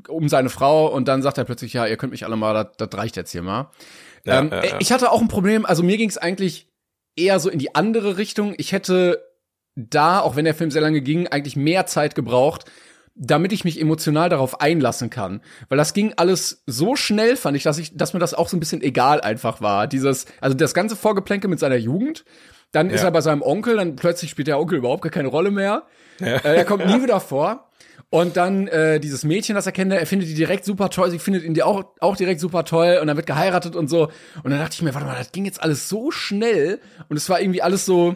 um seine Frau und dann sagt er plötzlich, ja, ihr könnt mich alle mal, das, reicht jetzt hier mal. Ja, ähm, ja, ja. Ich hatte auch ein Problem, also mir ging's eigentlich eher so in die andere Richtung. Ich hätte da, auch wenn der Film sehr lange ging, eigentlich mehr Zeit gebraucht, damit ich mich emotional darauf einlassen kann. Weil das ging alles so schnell, fand ich, dass ich, dass mir das auch so ein bisschen egal einfach war. Dieses, also das ganze Vorgeplänke mit seiner Jugend, dann ist Ja. er bei seinem Onkel, dann plötzlich spielt der Onkel überhaupt gar keine Rolle mehr. Äh, er kommt nie wieder vor. Und dann äh, dieses Mädchen, das er kennt, er findet die direkt super toll, sie findet ihn die auch, auch direkt super toll und dann wird geheiratet und so. Und dann dachte ich mir, warte mal, das ging jetzt alles so schnell und es war irgendwie alles so,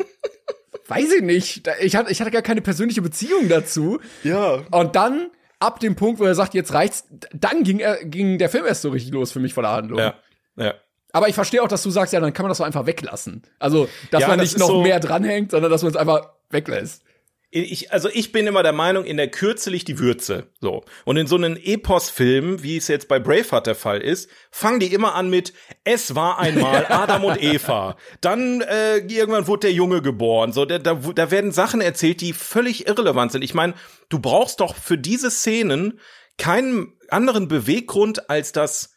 weiß ich nicht, ich hatte, ich hatte gar keine persönliche Beziehung dazu. Ja. Und dann, ab dem Punkt, wo er sagt, jetzt reicht's, dann ging, er, ging der Film erst so richtig los für mich von der Handlung. Ja. Ja. Aber ich verstehe auch, dass du sagst, ja, dann kann man das doch einfach weglassen. Also, dass Ja, man das nicht noch so- mehr dranhängt, sondern dass man es einfach weglässt. Ich, also ich bin immer der Meinung, in der Kürze liegt die Würze. So. Und in so einem Epos-Film, wie es jetzt bei Braveheart der Fall ist, fangen die immer an mit Es war einmal Adam und Eva. Dann äh, irgendwann wurde der Junge geboren. So, da, da, da werden Sachen erzählt, die völlig irrelevant sind. Ich meine, du brauchst doch für diese Szenen keinen anderen Beweggrund, als dass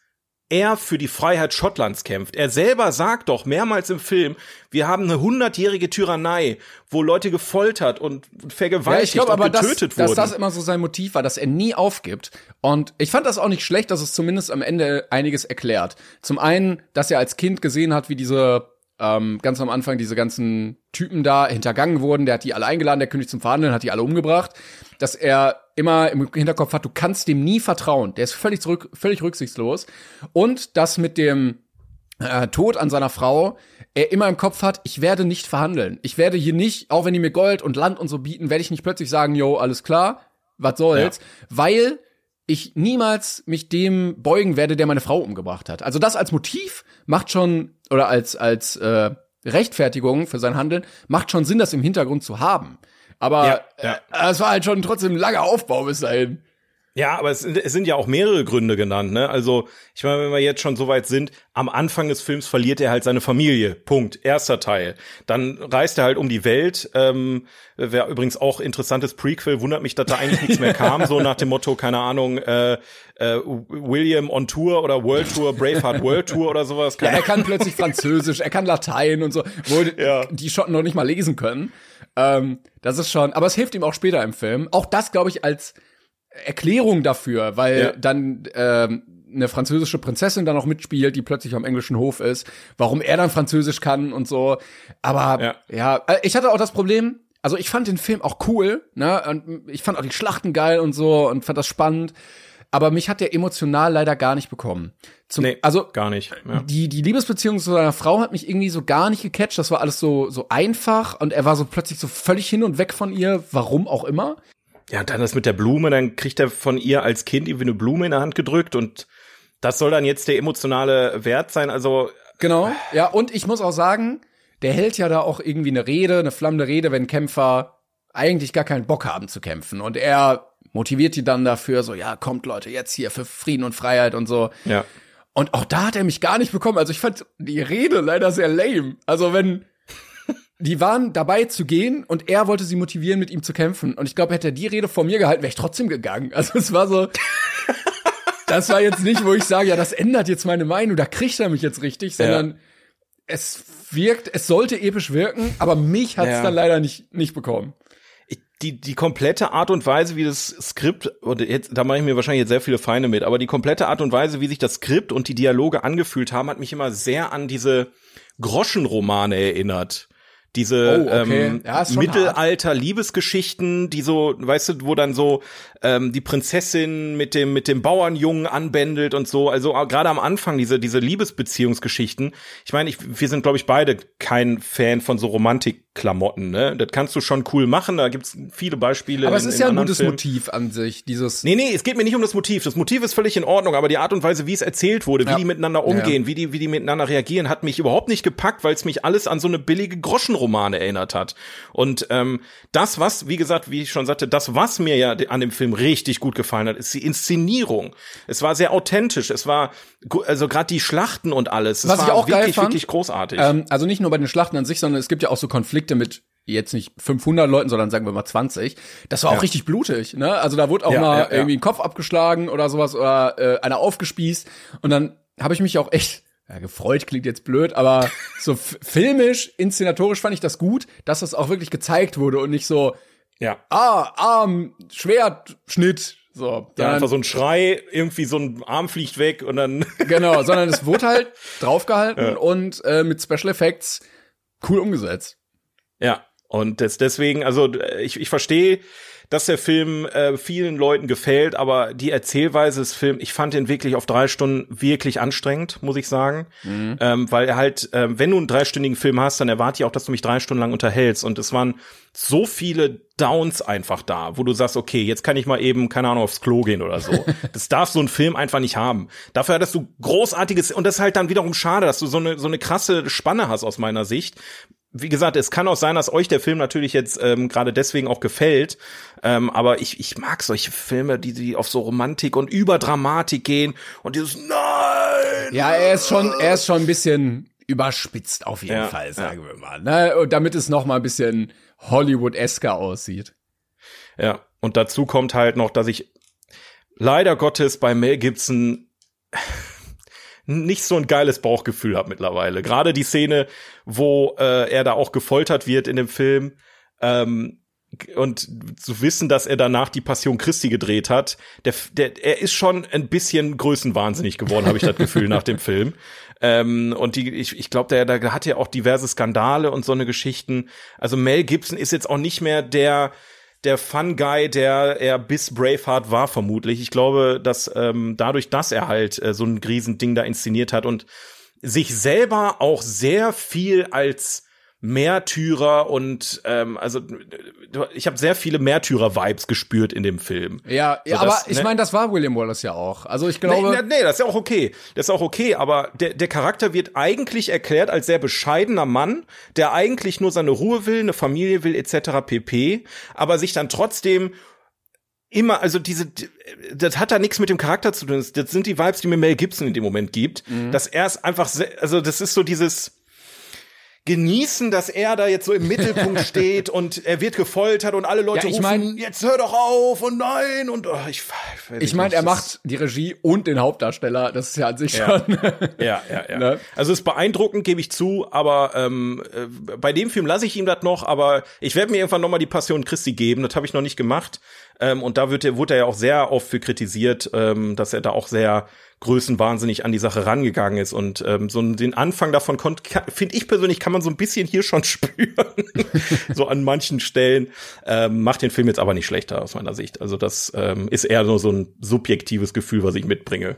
er für die Freiheit Schottlands kämpft. Er selber sagt doch mehrmals im Film, wir haben eine hundertjährige Tyrannei, wo Leute gefoltert und vergewaltigt glaub und getötet dass, wurden. dass das immer so sein Motiv war, dass er nie aufgibt. Und ich fand das auch nicht schlecht, dass es zumindest am Ende einiges erklärt. Zum einen, dass er als Kind gesehen hat, wie diese ähm, ganz am Anfang diese ganzen Typen da hintergangen wurden. Der hat die alle eingeladen, der König zum Verhandeln, hat die alle umgebracht. Dass er immer im Hinterkopf hat, du kannst dem nie vertrauen. Der ist völlig zurück, völlig rücksichtslos. Und das mit dem äh, Tod an seiner Frau, er immer im Kopf hat, ich werde nicht verhandeln. Ich werde hier nicht, auch wenn die mir Gold und Land und so bieten, werde ich nicht plötzlich sagen, yo, alles klar, was soll's, weil ich niemals mich dem beugen werde, der meine Frau umgebracht hat. Also das als Motiv macht schon, oder als, als äh, Rechtfertigung für sein Handeln, macht schon Sinn, das im Hintergrund zu haben. Aber Ja, ja. Äh, es war halt schon trotzdem ein langer Aufbau bis dahin. Ja, aber es, sind- es sind ja auch mehrere Gründe genannt, ne? Also, ich meine, wenn wir jetzt schon so weit sind, am Anfang des Films verliert er halt seine Familie. Punkt. Erster Teil. Dann reist er halt um die Welt. Ähm, Wäre übrigens auch interessantes Prequel. Wundert mich, dass da eigentlich nichts mehr kam. So nach dem Motto, keine Ahnung, äh, äh, William on Tour oder World Tour, Braveheart World Tour oder sowas. Ja, Keine er kann plötzlich Französisch, er kann Latein und so, wo Ja. die Schotten noch nicht mal lesen können. Ähm, das ist schon, aber es hilft ihm auch später im Film. Auch das, glaube ich, als Erklärung dafür, weil Ja. dann ähm, eine französische Prinzessin da noch mitspielt, die plötzlich am englischen Hof ist, warum er dann Französisch kann und so. Aber Ja. ja, äh, ich hatte auch das Problem, also ich fand den Film auch cool, ne? Und ich fand auch die Schlachten geil und so und fand das spannend. Aber mich hat der emotional leider gar nicht bekommen. Zum, Nee, also gar nicht. Ja. die, die Liebesbeziehung zu seiner Frau hat mich irgendwie so gar nicht gecatcht. Das war alles so, so einfach und er war so plötzlich so völlig hin und weg von ihr, warum auch immer. Ja, und dann das mit der Blume, dann kriegt er von ihr als Kind irgendwie eine Blume in der Hand gedrückt und das soll dann jetzt der emotionale Wert sein. Also, Genau. Ja, und ich muss auch sagen, der hält ja da auch irgendwie eine Rede, eine flammende Rede, wenn Kämpfer eigentlich gar keinen Bock haben zu kämpfen. Und er motiviert die dann dafür, so, ja, kommt Leute, jetzt hier für Frieden und Freiheit und so. ja. Und auch da hat er mich gar nicht bekommen. Also ich fand die Rede leider sehr lame. Also wenn die waren dabei zu gehen und er wollte sie motivieren, mit ihm zu kämpfen. Und ich glaube, hätte er die Rede vor mir gehalten, wäre ich trotzdem gegangen. Also es war so, das war jetzt nicht, wo ich sage, ja, das ändert jetzt meine Meinung, da kriegt er mich jetzt richtig, sondern es wirkt, es sollte episch wirken, aber mich hat's Ja. dann leider nicht, nicht bekommen. Die, die komplette Art und Weise, wie das Skript, und jetzt, da mache ich mir wahrscheinlich jetzt sehr viele Feinde mit, aber die komplette Art und Weise, wie sich das Skript und die Dialoge angefühlt haben, hat mich immer sehr an diese Groschenromane erinnert. Diese Oh, okay. ähm, Ja, Mittelalter-Liebesgeschichten, die so, weißt du, wo dann so ähm, die Prinzessin mit dem mit dem Bauernjungen anbändelt und so. Also äh, gerade am Anfang diese diese Liebesbeziehungsgeschichten. Ich meine, ich, wir sind glaube ich beide kein Fan von so Romantikklamotten. Ne, das kannst du schon cool machen. Da gibt's viele Beispiele. Aber es in- ist ja ein gutes Filmen. Motiv an sich, dieses. Nee, nee, es geht mir nicht um das Motiv. Das Motiv ist völlig in Ordnung, aber die Art und Weise, wie es erzählt wurde, wie Ja. die miteinander umgehen, wie die, wie die miteinander reagieren, hat mich überhaupt nicht gepackt, weil es mich alles an so eine billige Groschenromane erinnert hat. Und ähm, das, was, wie gesagt, wie ich schon sagte, das, was mir ja an dem Film richtig gut gefallen hat, ist die Inszenierung. Es war sehr authentisch. Es war, also gerade die Schlachten und alles. Es Was war ich auch geil wirklich, fand, wirklich großartig. Ähm, also nicht nur bei den Schlachten an sich, sondern es gibt ja auch so Konflikte mit jetzt nicht 500 Leuten, sondern sagen wir mal 20. Das war auch richtig blutig, ne? Also da wurde auch Ja, mal ja. irgendwie ein Kopf abgeschlagen oder sowas oder äh, einer aufgespießt und dann habe ich mich auch echt ja, gefreut klingt jetzt blöd, aber so filmisch, inszenatorisch fand ich das gut, dass das auch wirklich gezeigt wurde und nicht so ja. ah, Arm, Schwert, Schnitt, so. Ja, Dann- einfach so ein Schrei, irgendwie so ein Arm fliegt weg und dann Genau, sondern es wurde halt draufgehalten und äh, mit Special Effects cool umgesetzt. Ja, und des, deswegen, also ich, ich verstehe, dass der Film äh, vielen Leuten gefällt, aber die Erzählweise des Films, ich fand den wirklich auf drei Stunden wirklich anstrengend, muss ich sagen. Ähm, weil er halt, ähm, wenn du einen dreistündigen Film hast, dann erwarte ich auch, dass du mich drei Stunden lang unterhältst. Und es waren so viele Downs einfach da, wo du sagst, okay, jetzt kann ich mal eben, keine Ahnung, aufs Klo gehen oder so. das darf so ein Film einfach nicht haben. Dafür hattest du großartiges, und das ist halt dann wiederum schade, dass du so eine, so eine krasse Spanne hast aus meiner Sicht wie gesagt, es kann auch sein, dass euch der Film natürlich jetzt ähm, gerade deswegen auch gefällt. Ähm, aber ich, ich mag solche Filme, die, die auf so Romantik und Überdramatik gehen und dieses Nein! Ja, er ist schon, er ist schon ein bisschen überspitzt auf jeden Ja, Fall, sagen wir mal. Ne? Und damit es noch mal ein bisschen Hollywood-esker aussieht. Ja, und dazu kommt halt noch, dass ich leider Gottes bei Mel Gibson nicht so ein geiles Bauchgefühl habe mittlerweile. Gerade die Szene, wo äh, er da auch gefoltert wird in dem Film. Ähm, und zu wissen, dass er danach die Passion Christi gedreht hat, der, der, er ist schon ein bisschen größenwahnsinnig geworden, habe ich das Gefühl nach dem Film. Ähm, und die, ich, ich glaube, der, der hat ja auch diverse Skandale und so eine Geschichten. Also Mel Gibson ist jetzt auch nicht mehr der der Fun Guy, der er bis Braveheart war, vermutlich. Ich glaube, dass ähm, dadurch, dass er halt äh, so ein Riesending da inszeniert hat und sich selber auch sehr viel als Märtyrer und ähm, also ich habe sehr viele Märtyrer-Vibes gespürt in dem Film. Ja, ja So, aber das, ich ne? meine, das war William Wallace ja auch. Also ich glaube, nee, nee, das ist ja auch okay. Das ist auch okay, aber der, der Charakter wird eigentlich erklärt als sehr bescheidener Mann, der eigentlich nur seine Ruhe will, eine Familie will, etc. pp. Aber sich dann trotzdem immer, also diese, das hat da nichts mit dem Charakter zu tun. Das, sind die Vibes, die mir Mel Gibson in dem Moment gibt. Mhm. Dass er es einfach, sehr, also das ist so dieses genießen, dass er da jetzt so im Mittelpunkt steht und er wird gefoltert und alle Leute Ja, ich rufen, mein- jetzt hör doch auf und nein und oh, ich, ich meine, er macht die Regie und den Hauptdarsteller. Das ist ja an sich Ja. schon. Ja, ja, ja. Ne? Also ist beeindruckend, gebe ich zu, aber ähm, äh, bei dem Film lasse ich ihm das noch, aber ich werde mir irgendwann noch mal die Passion Christi geben, das habe ich noch nicht gemacht. Ähm, und da wird er, wurde er ja auch sehr oft für kritisiert, ähm, dass er da auch sehr größenwahnsinnig an die Sache rangegangen ist. Und ähm, so den Anfang davon finde ich persönlich, kann man so ein bisschen hier schon spüren. so an manchen Stellen. Ähm, macht den Film jetzt aber nicht schlechter aus meiner Sicht. Also das ähm, ist eher nur so ein subjektives Gefühl, was ich mitbringe.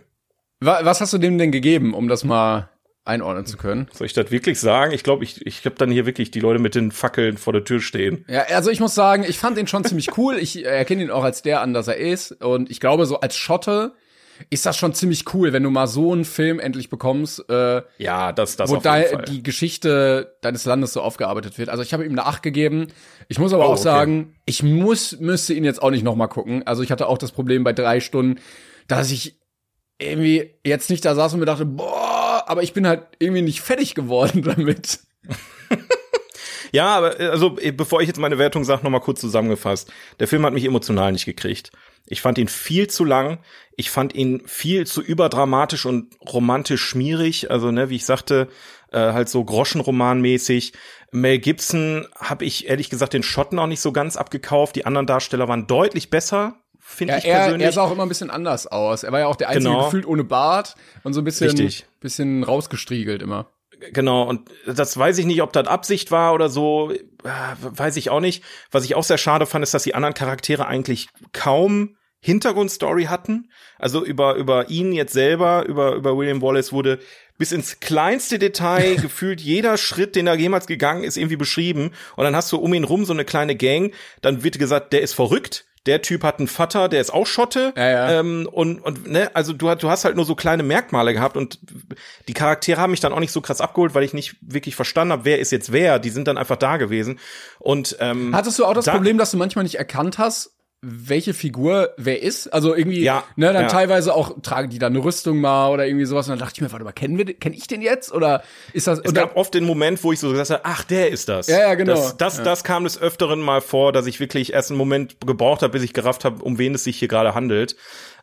Wa- Was hast du dem denn gegeben, um das mal einordnen zu können? Soll ich das wirklich sagen? Ich glaube, ich, ich habe dann hier wirklich die Leute mit den Fackeln vor der Tür stehen. Ja, also ich muss sagen, ich fand ihn schon ziemlich cool. Ich erkenne ihn auch als der an, dass er ist. Und ich glaube, so als Schotte ist das schon ziemlich cool, wenn du mal so einen Film endlich bekommst, äh, Ja, das, das wo da die Geschichte deines Landes so aufgearbeitet wird. Also ich habe ihm eine 8 gegeben. Ich muss aber Oh, auch okay. sagen, ich muss, müsste ihn jetzt auch nicht noch mal gucken. Also ich hatte auch das Problem bei drei Stunden, dass ich irgendwie jetzt nicht da saß und mir dachte, boah, aber ich bin halt irgendwie nicht fertig geworden damit. Ja, aber äh, also äh, bevor ich jetzt meine Wertung sage, noch mal kurz zusammengefasst. Der Film hat mich emotional nicht gekriegt. Ich fand ihn viel zu lang. Ich fand ihn viel zu überdramatisch und romantisch schmierig. Also ne, wie ich sagte, äh, halt so Groschenromanmäßig. Mel Gibson habe ich ehrlich gesagt den Schotten auch nicht so ganz abgekauft. Die anderen Darsteller waren deutlich besser, finde Ja, ich er, persönlich. er sah auch immer ein bisschen anders aus. Er war ja auch der einzige Genau. gefühlt ohne Bart und so ein bisschen, Richtig. bisschen rausgestriegelt immer. Genau, und das weiß ich nicht, ob das Absicht war oder so, äh, weiß ich auch nicht. Was ich auch sehr schade fand, ist, dass die anderen Charaktere eigentlich kaum Hintergrundstory hatten. Also über, über ihn jetzt selber, über, über William Wallace wurde bis ins kleinste Detail gefühlt jeder Schritt, den er jemals gegangen ist, irgendwie beschrieben. Und dann hast du um ihn rum so eine kleine Gang. Dann wird gesagt, der ist verrückt. Der Typ hat einen Vater, der ist auch Schotte. Ja, ja. Ähm, und, und ne, also du, du hast halt nur so kleine Merkmale gehabt und die Charaktere haben mich dann auch nicht so krass abgeholt, weil ich nicht wirklich verstanden habe, wer ist jetzt wer. Die sind dann einfach da gewesen. Und ähm, Hattest du auch das da- Problem, dass du manchmal nicht erkannt hast, welche Figur wer ist? Also irgendwie, Ja, ne, dann ja. teilweise auch tragen die da eine Rüstung mal oder irgendwie sowas. Und dann dachte ich mir, warte mal, kennen wir, kenn ich den jetzt? Oder ist das, Es dann- gab oft den Moment, wo ich so gesagt habe, ach, der ist das. Ja, ja, genau. Das, das, das kam des Öfteren mal vor, dass ich wirklich erst einen Moment gebraucht habe, bis ich gerafft habe, um wen es sich hier gerade handelt.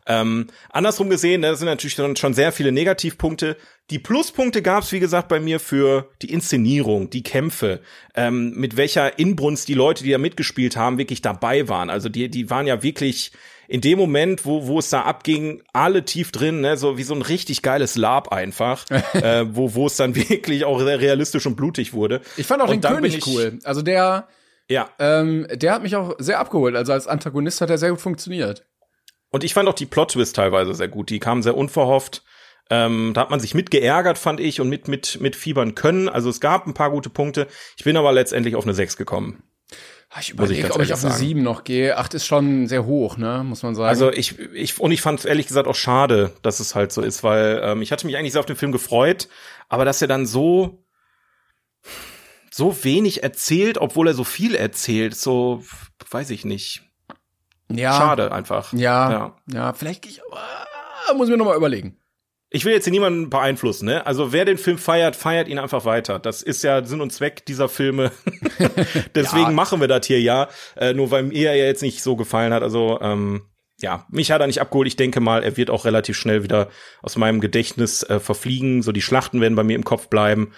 Ähm, andersrum gesehen, ne, das sind natürlich schon sehr viele Negativpunkte. Die Pluspunkte gab es, wie gesagt, bei mir für die Inszenierung, die Kämpfe, ähm, mit welcher Inbrunst die Leute, die da mitgespielt haben, wirklich dabei waren. Also die, die waren ja wirklich in dem Moment, wo, wo es da abging, alle tief drin, ne, so wie so ein richtig geiles Lab einfach, äh, wo, wo es dann wirklich auch sehr realistisch und blutig wurde. ich fand auch Und den König ich- cool. Also der, Ja. ähm, der hat mich auch sehr abgeholt. Also als Antagonist hat er sehr gut funktioniert. Und ich fand auch die Plot-Twist teilweise sehr gut. Die kamen sehr unverhofft. Ähm, da hat man sich mit geärgert, fand ich, und mit, mit, mit fiebern können. Also es gab ein paar gute Punkte. Ich bin aber letztendlich auf eine 6 gekommen. Ah, Ich ich überlege, ganz ob ich auf eine sagen. 7 noch gehe. 8 ist schon sehr hoch, ne, muss man sagen. Also ich, ich, und ich fand es ehrlich gesagt auch schade, dass es halt so ist, weil ähm, ich hatte mich eigentlich sehr auf den Film gefreut, aber dass er dann so, so wenig erzählt, obwohl er so viel erzählt, so, weiß ich nicht. ja, Schade einfach. Ja, Ja. ja, vielleicht gehe ich, ah, muss ich mir noch mal überlegen. Ich will jetzt hier niemanden beeinflussen, ne? Also wer den Film feiert, feiert ihn einfach weiter. Das ist ja Sinn und Zweck dieser Filme. Deswegen Ja. machen wir das hier ja. Äh, nur weil mir ja jetzt nicht so gefallen hat. Also ähm, ja, mich hat er nicht abgeholt. Ich denke mal, er wird auch relativ schnell wieder aus meinem Gedächtnis äh, verfliegen. So die Schlachten werden bei mir im Kopf bleiben.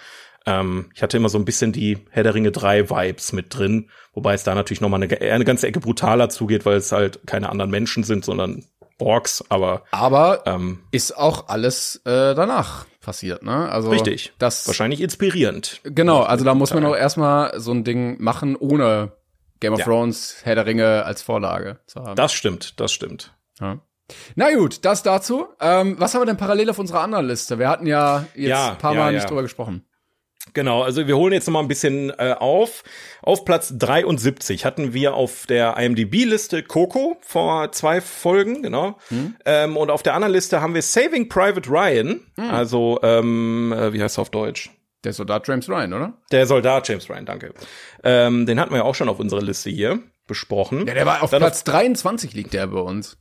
Ähm, ich hatte immer so ein bisschen die Herr der Ringe 3 Vibes mit drin, wobei es da natürlich noch mal eine, eine ganze Ecke brutaler zugeht, weil es halt keine anderen Menschen sind, sondern Orks. Aber Aber ähm, ist auch alles äh, danach passiert, ne? Also Richtig. Das wahrscheinlich inspirierend. genau, also da muss man auch erstmal so ein Ding machen, ohne Game of Ja. Thrones, Herr der Ringe als Vorlage zu haben. Das stimmt, das stimmt. ja. Na gut, das dazu. Ähm, was haben wir denn parallel auf unserer anderen Liste? Wir hatten ja jetzt Ja, ein paar ja, Mal ja. nicht drüber gesprochen. Genau, also wir holen jetzt noch mal ein bisschen äh, auf. Auf Platz 73 hatten wir auf der IMDb-Liste Coco vor zwei Folgen, genau. Ähm, und auf der anderen Liste haben wir Saving Private Ryan, also ähm, äh, wie heißt er auf Deutsch? Der Soldat James Ryan, oder? Der Soldat James Ryan, danke. Ähm, den hatten wir ja auch schon auf unserer Liste hier besprochen. Ja, der war auf Dann Platz 23 liegt der bei uns.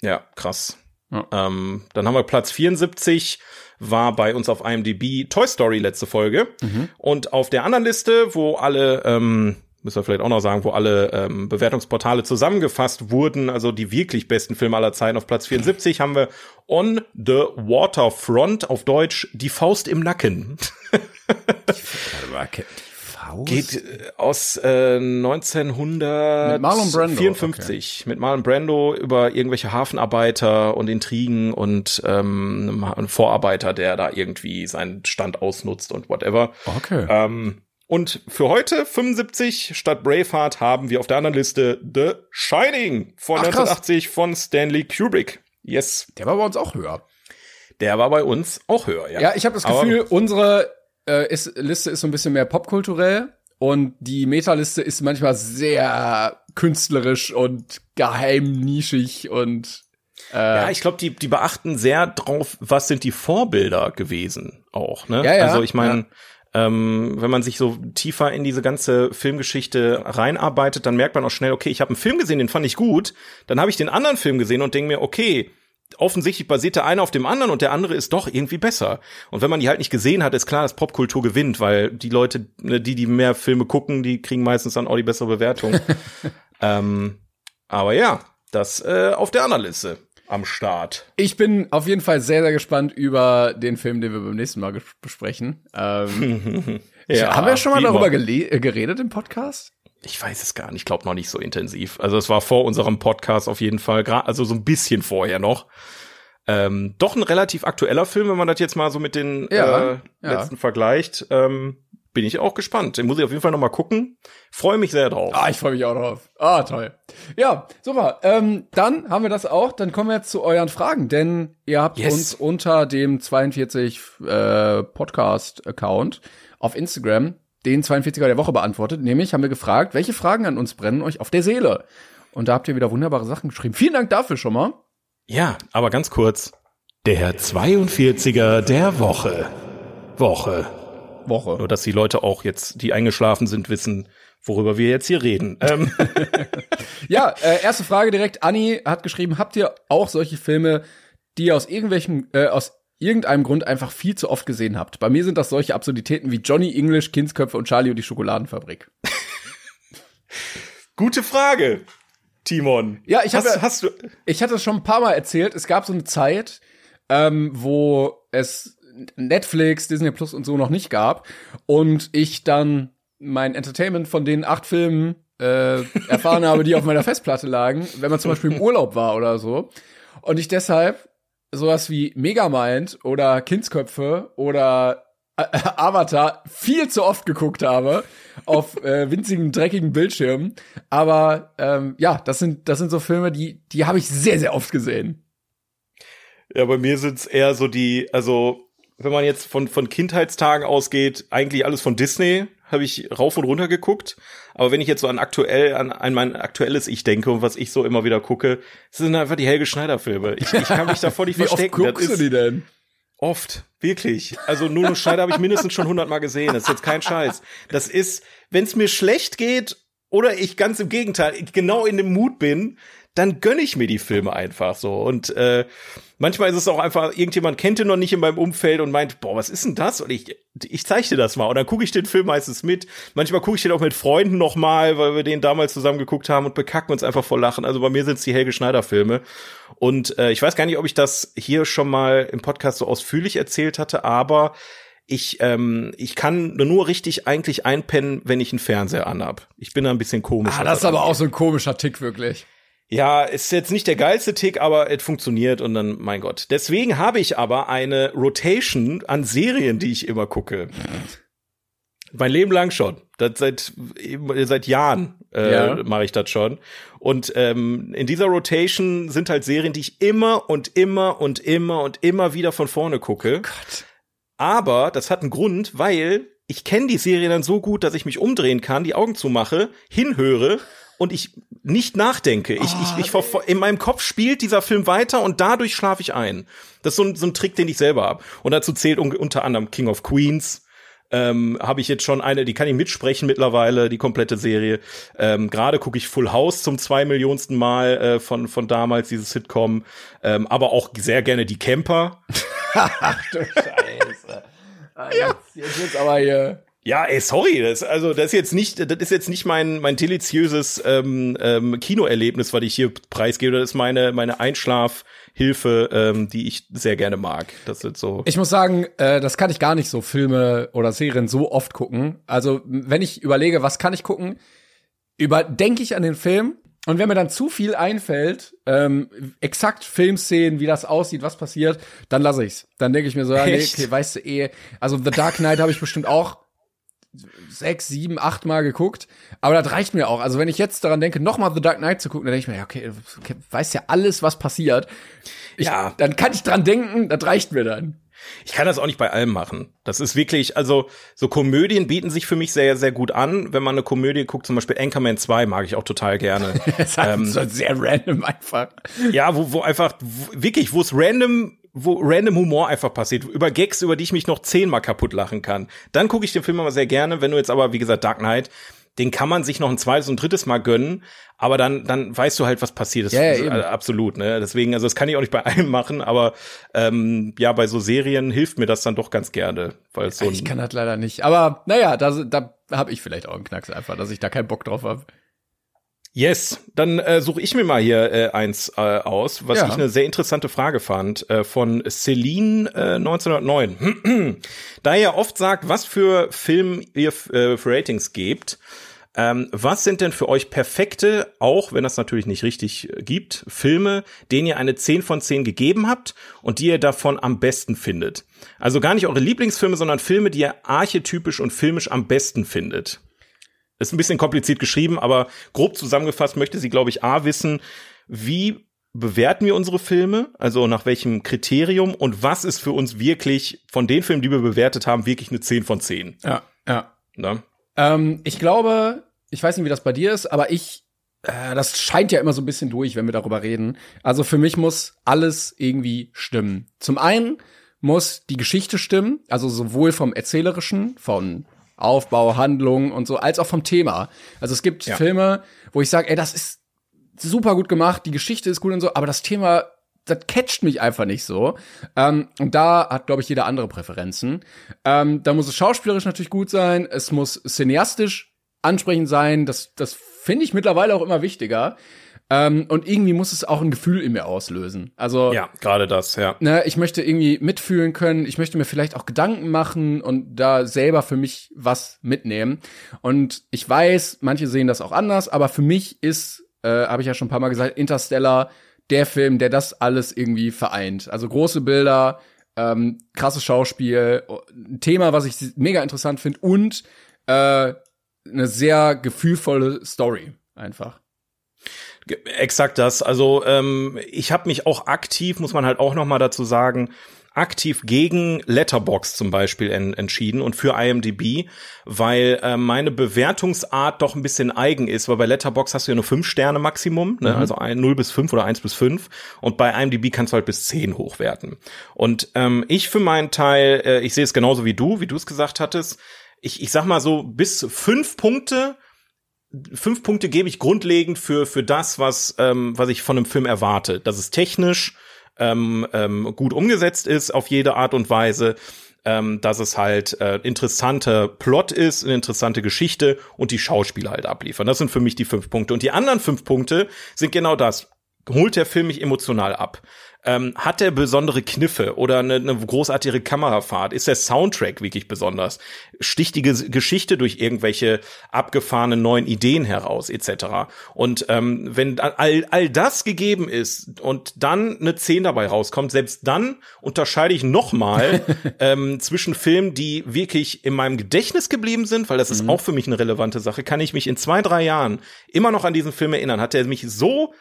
Ja, krass. Ja. Ähm, dann haben wir Platz 74, war bei uns auf IMDb Toy Story letzte Folge. Mhm. Und auf der anderen Liste, wo alle, ähm, müssen wir vielleicht auch noch sagen, wo alle ähm, Bewertungsportale zusammengefasst wurden, also die wirklich besten Filme aller Zeiten auf Platz 74, haben wir On the Waterfront, auf Deutsch Die Faust im Nacken. Die Faust? Geht äh, aus äh, 1954 Mit Marlon Brando, 54 mit Marlon Brando über irgendwelche Hafenarbeiter und Intrigen und ähm, einen Vorarbeiter, der da irgendwie seinen Stand ausnutzt und whatever. Okay. Ähm, und für heute 75 statt Braveheart haben wir auf der anderen Liste The Shining von Ach, krass. 1980 von Stanley Kubrick. Yes, Der war bei uns auch höher. der war bei uns auch höher. Ja, Ja, ich habe das Aber- Gefühl, unsere äh, ist, Liste ist so ein bisschen mehr popkulturell und die Meta-Liste ist manchmal sehr künstlerisch und geheim nischig und äh, Ja, ich glaube, die, die beachten sehr drauf, was sind die Vorbilder gewesen auch. Ne? Ja, ja, also ich meine, ähm, wenn man sich so tiefer in diese ganze Filmgeschichte reinarbeitet, dann merkt man auch schnell, okay, ich habe einen Film gesehen, den fand ich gut. Dann habe ich den anderen Film gesehen und denke mir, okay, offensichtlich basiert der eine auf dem anderen und der andere ist doch irgendwie besser. Und wenn man die halt nicht gesehen hat, ist klar, dass Popkultur gewinnt, weil die Leute, ne, die, die mehr Filme gucken, die kriegen meistens dann auch die bessere Bewertung. ähm, aber ja, das äh, auf der anderen Liste am Start. ich bin auf jeden Fall sehr, sehr gespannt über den Film, den wir beim nächsten Mal besprechen. Ähm, haben wir schon mal darüber geredet im Podcast? Ich weiß es gar nicht. Ich glaube noch nicht so intensiv. Also es war vor unserem Podcast auf jeden Fall, also so ein bisschen vorher noch. Ähm, doch ein relativ aktueller Film, wenn man das jetzt mal so mit den Ja, äh, ja. letzten vergleicht. Ähm, bin ich auch gespannt. Den muss ich auf jeden Fall noch mal gucken. Freue mich sehr drauf. Ah, ich freue mich auch drauf. Ah, toll. Ja, super. Ähm, dann haben wir das auch. Dann kommen wir jetzt zu euren Fragen, denn ihr habt Yes. uns unter dem 42 äh, Podcast-Account auf Instagram den 42er der Woche beantwortet. Nämlich haben wir gefragt, welche Fragen an uns brennen euch auf der Seele? Und da habt ihr wieder wunderbare Sachen geschrieben. Vielen Dank dafür schon mal. Ja, aber ganz kurz. Der 42er der Woche. Woche. Woche. Nur, dass die Leute auch jetzt, die eingeschlafen sind, wissen, worüber wir jetzt hier reden. Ähm, Ja, äh, erste Frage direkt. Anni hat geschrieben, habt ihr auch solche Filme, die aus irgendwelchen, äh, aus irgendeinem Grund einfach viel zu oft gesehen habt? Bei mir sind das solche Absurditäten wie Johnny English, Kindsköpfe und Charlie und die Schokoladenfabrik. gute Frage, Timon. Ja, ich hab hast, hast du. Ich hatte es schon ein paar Mal erzählt, es gab so eine Zeit, ähm, wo es Netflix, Disney Plus und so noch nicht gab und ich dann mein Entertainment von den acht Filmen äh, erfahren habe, die auf meiner Festplatte lagen, wenn man zum Beispiel im Urlaub war oder so. Und ich deshalb sowas wie Megamind oder Kindsköpfe oder äh, Avatar viel zu oft geguckt habe auf äh, winzigen dreckigen Bildschirmen. Aber ähm, ja, das sind das sind so Filme, die die habe ich sehr sehr oft gesehen. Ja, bei mir sind's eher so die, also wenn man jetzt von von Kindheitstagen ausgeht, eigentlich alles von Disney habe ich rauf und runter geguckt. Aber wenn ich jetzt so an aktuell an, an mein aktuelles Ich denke und was ich so immer wieder gucke, sind einfach die Helge Schneider Filme. Ich, ich kann mich davor nicht Wie oft verstecken. Das guckst du die denn? Oft, wirklich. Also Nuno Schneider habe ich mindestens schon hundertmal gesehen. Das ist jetzt kein Scheiß. Das ist, wenn es mir schlecht geht oder ich ganz im Gegenteil genau in dem Mut bin, dann gönne ich mir die Filme einfach so. Und äh, manchmal ist es auch einfach, irgendjemand kennt den noch nicht in meinem Umfeld und meint, boah, was ist denn das? Und ich, ich zeige dir das mal. Und dann gucke ich den Film meistens mit. Manchmal gucke ich den auch mit Freunden noch mal, weil wir den damals zusammen geguckt haben und bekacken uns einfach vor Lachen. Also bei mir sind es die Helge Schneider Filme. Und äh, ich weiß gar nicht, ob ich das hier schon mal im Podcast so ausführlich erzählt hatte, aber ich, ähm, ich kann nur richtig eigentlich einpennen, wenn ich einen Fernseher anhab. Ich bin da ein bisschen komisch. Ah, das ist aber auch so ein komischer Tick wirklich. Ja, ist jetzt nicht der geilste Tick, aber es funktioniert und dann, mein Gott. Deswegen habe ich aber eine Rotation an Serien, die ich immer gucke. Mein Leben lang schon. Das seit seit Jahren äh, Ja. mache ich das schon. Und ähm, in dieser Rotation sind halt Serien, die ich immer und immer und immer und immer wieder von vorne gucke. Gott. Aber das hat einen Grund, weil ich kenne die Serie dann so gut, dass ich mich umdrehen kann, die Augen zumache, hinhöre und ich nicht nachdenke. Ich, ich, ich verfol- in meinem Kopf spielt dieser Film weiter und dadurch schlafe ich ein. Das ist so ein, so ein Trick, den ich selber habe. Und dazu zählt un unter anderem King of Queens. Ähm, habe ich jetzt schon eine, die kann ich mitsprechen mittlerweile, die komplette Serie. Ähm, Gerade gucke ich Full House zum zwei Millionsten Mal äh, von von damals dieses Sitcom, ähm, aber auch sehr gerne die Camper. Du Scheiße. Ah, jetzt, jetzt wird's aber hier. Ja, ey, sorry, das, also das ist jetzt nicht, das ist jetzt nicht mein mein deliziöses ähm, ähm, Kinoerlebnis, was ich hier preisgebe. Das ist meine meine Einschlafhilfe, ähm, die ich sehr gerne mag. Das sind so. Ich muss sagen, äh, das kann ich gar nicht so Filme oder Serien so oft gucken. Also, wenn ich überlege, was kann ich gucken, überdenke ich an den Film und wenn mir dann zu viel einfällt, ähm, exakt Filmszenen, wie das aussieht, was passiert, dann lasse ich's. Dann denke ich mir so, ja, nee, okay, weißt du eh, also The Dark Knight habe ich bestimmt auch sechs, sieben, acht Mal geguckt, aber das reicht mir auch. Also wenn ich jetzt daran denke, nochmal The Dark Knight zu gucken, dann denke ich mir, ja, okay, okay weiß ja alles, was passiert. Ich, Ja. Dann kann ich dran denken, das reicht mir dann. Ich kann das auch nicht bei allem machen. Das ist wirklich, also so Komödien bieten sich für mich sehr, sehr gut an. Wenn man eine Komödie guckt, zum Beispiel Anchorman 2 mag ich auch total gerne. Das ist halt so sehr random einfach. ja, wo, wo einfach, wo, wirklich, wo es random, wo random Humor einfach passiert. Über Gags, über die ich mich noch zehnmal kaputt lachen kann. Dann gucke ich den Film immer sehr gerne. Wenn du jetzt aber, wie gesagt, Dark Knight, den kann man sich noch ein zweites und drittes Mal gönnen, aber dann, dann weißt du halt, was passiert ist. Ja, äh, absolut, ne? Deswegen, also das kann ich auch nicht bei allem machen, aber ähm, ja, bei so Serien hilft mir das dann doch ganz gerne, weil so Ich kann das leider nicht. Aber naja, da, da habe ich vielleicht auch einen Knacks einfach, dass ich da keinen Bock drauf habe. Yes, dann äh, suche ich mir mal hier äh, eins äh, aus, was Ja. ich eine sehr interessante Frage fand, äh, von Celine äh, 1909. da ihr oft sagt, was für Film ihr äh, für Ratings gebt, Ähm, was sind denn für euch perfekte, auch wenn das natürlich nicht richtig äh, gibt, Filme, denen ihr eine 10 von 10 gegeben habt und die ihr davon am besten findet? Also gar nicht eure Lieblingsfilme, sondern Filme, die ihr archetypisch und filmisch am besten findet. Ist ein bisschen kompliziert geschrieben, aber grob zusammengefasst möchte sie, glaube ich, A wissen, wie bewerten wir unsere Filme, also nach welchem Kriterium und was ist für uns wirklich von den Filmen, die wir bewertet haben, wirklich eine 10 von 10. Ja, ja. Ne? Ähm, ich glaube, ich weiß nicht, wie das bei dir ist, aber ich, äh, das scheint ja immer so ein bisschen durch, wenn wir darüber reden. Also für mich muss alles irgendwie stimmen. Zum einen muss die Geschichte stimmen, also sowohl vom erzählerischen, von Aufbau, Handlung und so, als auch vom Thema. Also es gibt Ja. Filme, wo ich sage, ey, das ist super gut gemacht, die Geschichte ist gut und so, aber das Thema, das catcht mich einfach nicht so. Ähm, und da hat, glaube ich, jeder andere Präferenzen. Ähm, da muss es schauspielerisch natürlich gut sein, es muss cineastisch ansprechend sein, das, das finde ich mittlerweile auch immer wichtiger. Ähm, und irgendwie muss es auch ein Gefühl in mir auslösen. Also Ja, gerade das, ja. ne, ich möchte irgendwie mitfühlen können, ich möchte mir vielleicht auch Gedanken machen und da selber für mich was mitnehmen. Und ich weiß, manche sehen das auch anders, aber für mich ist, äh, habe ich ja schon ein paar Mal gesagt, Interstellar der Film, der das alles irgendwie vereint. Also große Bilder, ähm, krasses Schauspiel, ein Thema, was ich mega interessant finde und äh, eine sehr gefühlvolle Story einfach. Exakt das. Also ähm, ich habe mich auch aktiv, muss man halt auch noch mal dazu sagen, aktiv gegen Letterbox zum Beispiel en entschieden und für IMDb, weil äh, meine Bewertungsart doch ein bisschen eigen ist, weil bei Letterbox hast du ja nur fünf Sterne Maximum, ne? also ein, 0 bis 5 oder 1 bis 5 und bei IMDb kannst du halt bis 10 hochwerten. Und ähm, ich für meinen Teil, äh, ich sehe es genauso wie du, wie du es gesagt hattest, ich, ich sag mal so, bis fünf Punkte fünf Punkte gebe ich grundlegend für für das, was ähm, was ich von einem Film erwarte. Dass es technisch ähm, ähm, gut umgesetzt ist auf jede Art und Weise, ähm, dass es halt äh, interessanter Plot ist, eine interessante Geschichte und die Schauspieler halt abliefern. Das sind für mich die fünf Punkte. Und die anderen fünf Punkte sind genau das. Holt der Film mich emotional ab? Ähm, hat er besondere Kniffe oder eine, eine großartige Kamerafahrt? Ist der Soundtrack wirklich besonders? Sticht die Ges- Geschichte durch irgendwelche abgefahrenen neuen Ideen heraus, etc. Und ähm, wenn all, all das gegeben ist und dann eine 10 dabei rauskommt, selbst dann unterscheide ich nochmal ähm, zwischen Filmen, die wirklich in meinem Gedächtnis geblieben sind, weil das ist auch für mich eine relevante Sache, kann ich mich in zwei, drei Jahren immer noch an diesen Film erinnern. Hat er mich so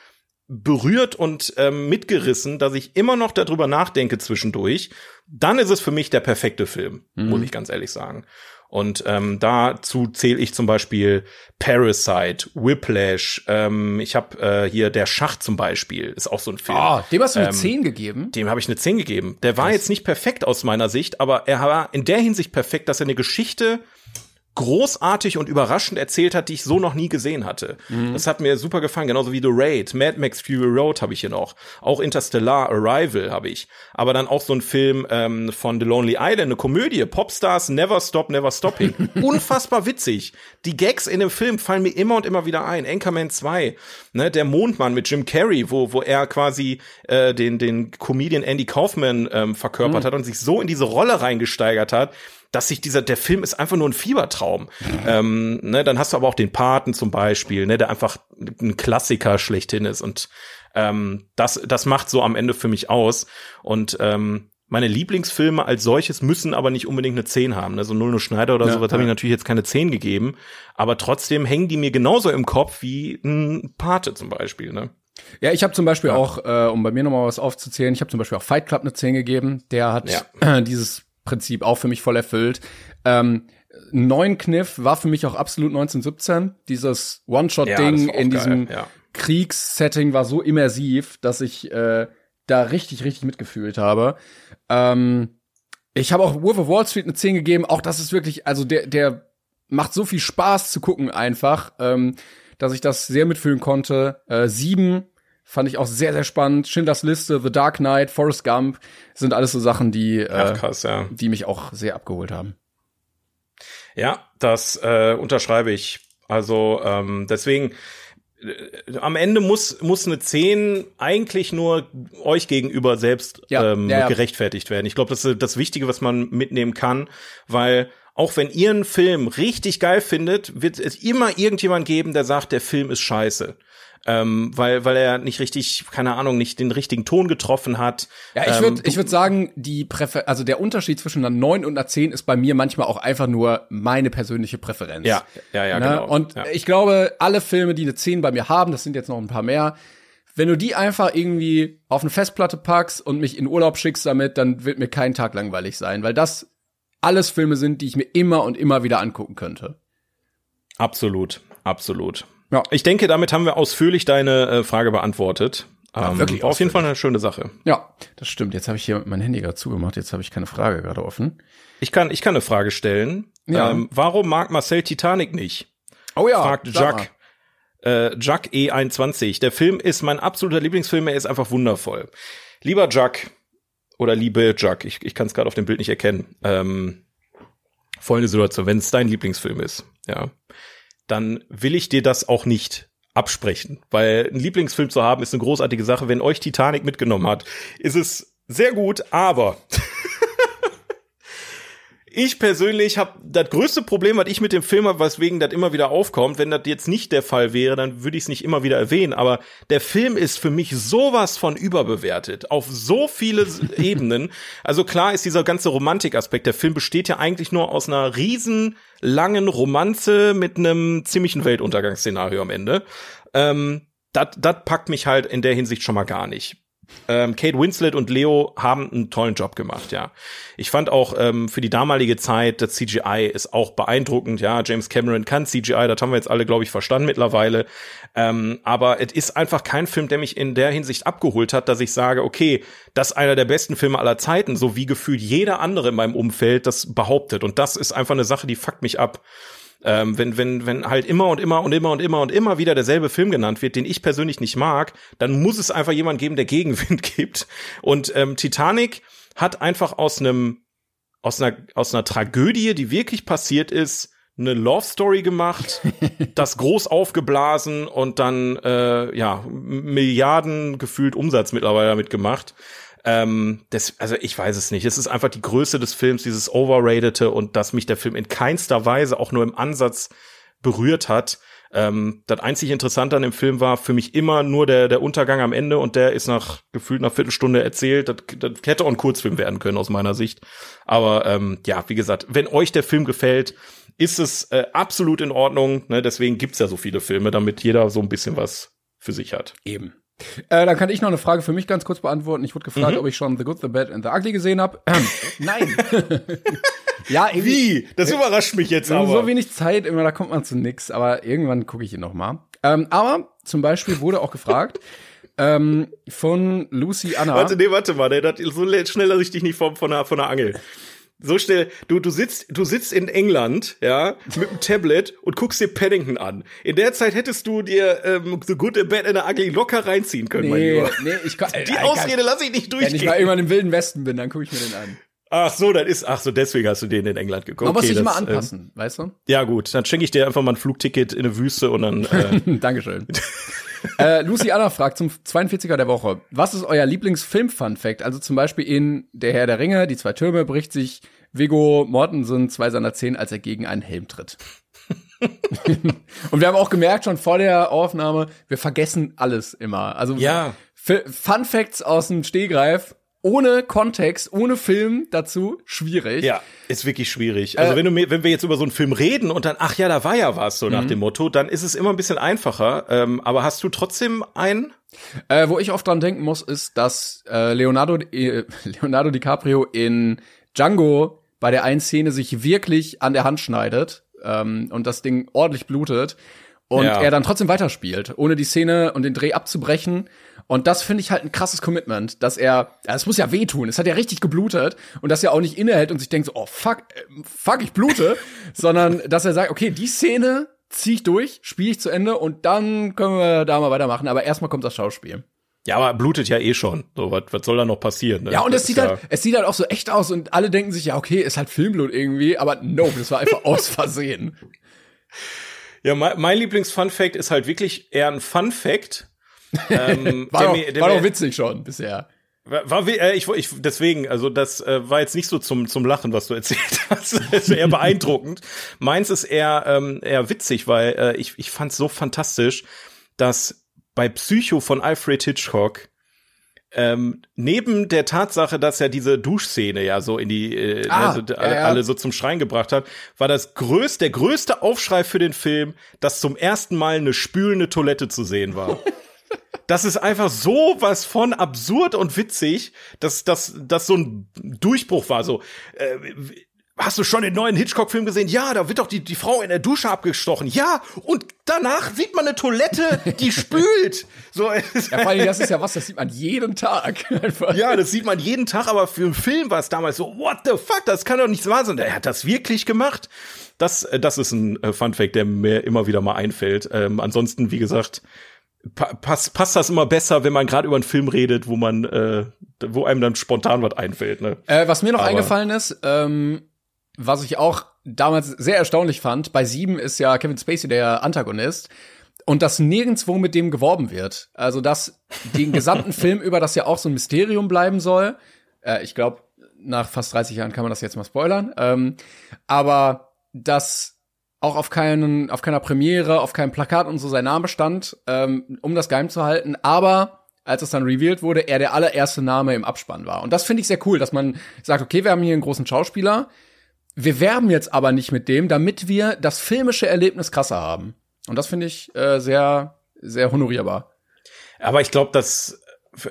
berührt und ähm, mitgerissen, dass ich immer noch darüber nachdenke zwischendurch, dann ist es für mich der perfekte Film, muss ich ganz ehrlich sagen. Und ähm, dazu zähle ich zum Beispiel Parasite, Whiplash. Ähm, ich habe äh, hier der Schacht zum Beispiel, ist auch so ein Film. Oh, dem hast du eine Ähm, 10 gegeben? Dem habe ich eine 10 gegeben. Der war jetzt nicht perfekt aus meiner Sicht, aber er war in der Hinsicht perfekt, dass er eine Geschichte großartig und überraschend erzählt hat, die ich so noch nie gesehen hatte. Das hat mir super gefallen, genauso wie The Raid, Mad Max Fury Road habe ich hier noch, auch Interstellar, Arrival habe ich, aber dann auch so ein Film ähm, von The Lonely Island, eine Komödie, Popstars Never Stop, Never Stopping, unfassbar witzig. Die Gags in dem Film fallen mir immer und immer wieder ein. Anchorman 2, ne, der Mondmann mit Jim Carrey, wo wo er quasi äh, den den Comedian Andy Kaufman ähm, verkörpert hat und sich so in diese Rolle reingesteigert hat, dass sich dieser, der Film ist einfach nur ein Fiebertraum. ähm, ne, dann hast du aber auch den Paten zum Beispiel, ne, der einfach ein Klassiker schlechthin ist und ähm, das, das macht so am Ende für mich aus und ähm, meine Lieblingsfilme als solches müssen aber nicht unbedingt eine 10 haben. Ne? So Null Schneider oder Ja, sowas habe ich ja. natürlich jetzt keine 10 gegeben. Aber trotzdem hängen die mir genauso im Kopf wie ein Pate zum Beispiel. Ne? Ja, ich habe zum Beispiel auch, äh, um bei mir nochmal was aufzuzählen, ich habe zum Beispiel auch Fight Club eine 10 gegeben. Der hat Ja. dieses Prinzip auch für mich voll erfüllt. Ähm, neuen Kniff war für mich auch absolut 1917. Dieses Ja, One-Shot-Ding auch in geil, diesem ja. Kriegssetting war so immersiv, dass ich äh, da richtig, richtig mitgefühlt habe. Ähm, ich habe auch Wolf of Wall Street eine 10 gegeben. Auch das ist wirklich, also der, der macht so viel Spaß zu gucken einfach, ähm, dass ich das sehr mitfühlen konnte. Äh, sieben fand ich auch sehr, sehr spannend. Schindlers Liste, The Dark Knight, Forrest Gump sind alles so Sachen, die, äh, Ach, krass, ja. die mich auch sehr abgeholt haben. Ja, das äh, unterschreibe ich. Also ähm, deswegen, äh, am Ende muss, muss eine 10 eigentlich nur euch gegenüber selbst Ja, ähm, ja, ja. gerechtfertigt werden. Ich glaube, das ist das Wichtige, was man mitnehmen kann, weil auch wenn ihr einen Film richtig geil findet, wird es immer irgendjemand geben, der sagt, der Film ist scheiße. Ähm, weil, weil er nicht richtig, keine Ahnung, nicht den richtigen Ton getroffen hat. Ja, ich Ähm, würde ich würd sagen, die Präfer also der Unterschied zwischen einer 9 und einer 10 ist bei mir manchmal auch einfach nur meine persönliche Präferenz. Ja, ja, ja, Ne? genau. Und ja. ich glaube, alle Filme, die eine 10 bei mir haben, das sind jetzt noch ein paar mehr, wenn du die einfach irgendwie auf eine Festplatte packst und mich in Urlaub schickst damit, dann wird mir kein Tag langweilig sein, weil das alles Filme sind, die ich mir immer und immer wieder angucken könnte. Absolut, absolut. Ja. Ich denke, damit haben wir ausführlich deine äh, Frage beantwortet. Ähm, wirklich war auf jeden. Fall eine schöne Sache. Ja, das stimmt. Jetzt habe ich hier mein Handy gerade zugemacht, jetzt habe ich keine Frage gerade offen. Ich kann, ich kann eine Frage stellen. Ja. Ähm, warum mag Marcel Titanic nicht? Oh ja, fragt Jack. Äh, Jack E21. Der Film ist mein absoluter Lieblingsfilm, er ist einfach wundervoll. Lieber Jack, oder liebe Jack, ich, ich kann es gerade auf dem Bild nicht erkennen. Ähm, folgende Situation, wenn es dein Lieblingsfilm ist, ja, dann will ich dir das auch nicht absprechen, weil ein Lieblingsfilm zu haben ist eine großartige Sache. Wenn euch Titanic mitgenommen hat, ist es sehr gut, aber ich persönlich habe das größte Problem, was ich mit dem Film habe, weswegen das immer wieder aufkommt. Wenn das jetzt nicht der Fall wäre, dann würde ich es nicht immer wieder erwähnen. Aber der Film ist für mich sowas von überbewertet auf so viele Ebenen. Also klar ist dieser ganze Romantikaspekt. Der Film besteht ja eigentlich nur aus einer riesen langen Romanze mit einem ziemlichen Weltuntergangsszenario am Ende. Ähm, das packt mich halt in der Hinsicht schon mal gar nicht. Ähm, Kate Winslet und Leo haben einen tollen Job gemacht, ja. Ich fand auch ähm, für die damalige Zeit, das CGI ist auch beeindruckend, ja. James Cameron kann CGI, das haben wir jetzt alle, glaube ich, verstanden mittlerweile. Ähm, aber es ist einfach kein Film, der mich in der Hinsicht abgeholt hat, dass ich sage, okay, das ist einer der besten Filme aller Zeiten, so wie gefühlt jeder andere in meinem Umfeld das behauptet. Und das ist einfach eine Sache, die fuckt mich ab. Ähm, wenn, wenn, wenn halt immer und immer und immer und immer und immer wieder derselbe Film genannt wird, den ich persönlich nicht mag, dann muss es einfach jemand geben, der Gegenwind gibt. Und ähm, Titanic hat einfach aus einem, aus einer, aus einer Tragödie, die wirklich passiert ist, eine Love Story gemacht, das groß aufgeblasen und dann äh, ja Milliarden gefühlt Umsatz mittlerweile damit gemacht. Ähm, das, also ich weiß es nicht. Es ist einfach die Größe des Films, dieses Overratete und dass mich der Film in keinster Weise auch nur im Ansatz berührt hat. Ähm, das einzig Interessante an dem Film war für mich immer nur der, der Untergang am Ende und der ist nach gefühlt einer Viertelstunde erzählt. Das, das hätte auch ein Kurzfilm werden können aus meiner Sicht. Aber ähm, ja, wie gesagt, wenn euch der Film gefällt, ist es äh, absolut in Ordnung. Ne? Deswegen gibt's ja so viele Filme, damit jeder so ein bisschen was für sich hat. Eben. Äh, dann kann ich noch eine Frage für mich ganz kurz beantworten. Ich wurde gefragt, Mhm. ob ich schon The Good, The Bad and The Ugly gesehen habe. Ähm, nein. ja, irgendwie. Das überrascht mich jetzt So, so wenig Zeit, immer da kommt man zu nix, aber irgendwann gucke ich ihn noch mal. Ähm, aber zum Beispiel wurde auch gefragt ähm, von Lucy Anna. Warte, nee, warte mal, der hat so schnell dich nicht von, von, der, von der Angel. So schnell, du, du sitzt, du sitzt in England, ja, mit dem Tablet und guckst dir Paddington an. In der Zeit hättest du dir ähm, The Good, The Bad and The Ugly locker reinziehen können, mein nee, Lieber. nee, ich kann. Die Ausrede lasse ich nicht Wenn ich mal durchgehen. irgendwann im Wilden Westen bin, dann gucke ich mir den an. Ach so, das ist, ach so, deswegen hast du den in England geguckt. Man muss Okay, sich immer das, anpassen, weißt du? Ähm, ja gut, dann schenke ich dir einfach mal ein Flugticket in eine Wüste und dann, äh, Dankeschön. äh, Lucy Anna fragt zum 42er der Woche. Was ist euer Lieblingsfilm-Fun-Fact? Also zum Beispiel in Der Herr der Ringe, die zwei Türme, bricht sich Viggo Mortensen zwei seiner Zehen, als er gegen einen Helm tritt. Und wir haben auch gemerkt schon vor der Aufnahme, wir vergessen alles immer. Also Ja. Fun Facts aus dem Stehgreif, ohne Kontext, ohne Film dazu, schwierig. Ja, ist wirklich schwierig. Äh, Also wenn du wenn wir jetzt über so einen Film reden und dann, ach ja, da war ja was, so Mhm. nach dem Motto, dann ist es immer ein bisschen einfacher. Ähm, aber hast du trotzdem einen? Äh, wo ich oft dran denken muss, ist, dass äh, Leonardo, äh, Leonardo DiCaprio in Django bei der einen Szene sich wirklich an der Hand schneidet ähm, und das Ding ordentlich blutet und Ja. er dann trotzdem weiterspielt, ohne die Szene und den Dreh abzubrechen. Und das finde ich halt ein krasses Commitment, dass er, ja, es muss ja wehtun, es hat ja richtig geblutet und dass er auch nicht innehält und sich denkt so, oh fuck, äh, fuck, ich blute, sondern dass er sagt, okay, die Szene zieh ich durch, spiele ich zu Ende und dann können wir da mal weitermachen. Aber erstmal kommt das Schauspiel. Ja, aber blutet ja eh schon. So, was, was soll da noch passieren? Ne? Ja, und Das es sieht ist halt, es sieht halt auch so echt aus und alle denken sich, ja, okay, ist halt Filmblut irgendwie, aber no, das war einfach aus Versehen. Ja, mein, mein Lieblings-Fun-Fact ist halt wirklich eher ein Fun-Fact. Ähm, war, doch, war doch witzig schon bisher. War, war äh, ich, ich deswegen, also das äh, war jetzt nicht so zum zum Lachen, was du erzählt hast. das ist eher beeindruckend. Meins ist eher ähm, eher witzig, weil äh, ich ich fand's so fantastisch, dass bei Psycho von Alfred Hitchcock ähm, neben der Tatsache, dass er diese Duschszene ja so in die äh, ah, also, ja, alle, ja. alle so zum Schreien gebracht hat, war das größte, der größte Aufschrei für den Film, dass zum ersten Mal eine spülende Toilette zu sehen war. das ist einfach so was von absurd und witzig, dass das dass so ein Durchbruch war. So, äh, Hast du schon den neuen Hitchcock-Film gesehen? Ja, da wird doch die, die Frau in der Dusche abgestochen. Ja, und danach sieht man eine Toilette, die spült. So, ja, vor allem, das ist ja was, das sieht man jeden Tag. Einfach. Ja, das sieht man jeden Tag, aber für einen Film war es damals so, what the fuck, das kann doch nicht wahr sein. Er hat das wirklich gemacht. Das, äh, das ist ein äh, Fun-Fact, der mir immer wieder mal einfällt. Ähm, ansonsten, wie gesagt, passt, passt das immer besser, wenn man gerade über einen Film redet, wo man, äh, wo einem dann spontan was einfällt. Ne? Äh, was mir noch Aber eingefallen ist, ähm, was ich auch damals sehr erstaunlich fand, bei Sieben ist ja Kevin Spacey der Antagonist und dass nirgendswo mit dem geworben wird. Also dass den gesamten Film über das ja auch so ein Mysterium bleiben soll. Äh, ich glaube, nach fast 30 Jahren kann man das jetzt mal spoilern. Ähm, aber dass auch auf keinen, auf keiner Premiere, auf keinem Plakat und so sein Name stand, ähm, um das geheim zu halten. Aber als es dann revealed wurde, er der allererste Name im Abspann war. Und das finde ich sehr cool, dass man sagt, okay, wir haben hier einen großen Schauspieler, wir werben jetzt aber nicht mit dem, damit wir das filmische Erlebnis krasser haben. Und das finde ich äh, sehr, sehr honorierbar. Aber ich glaube, das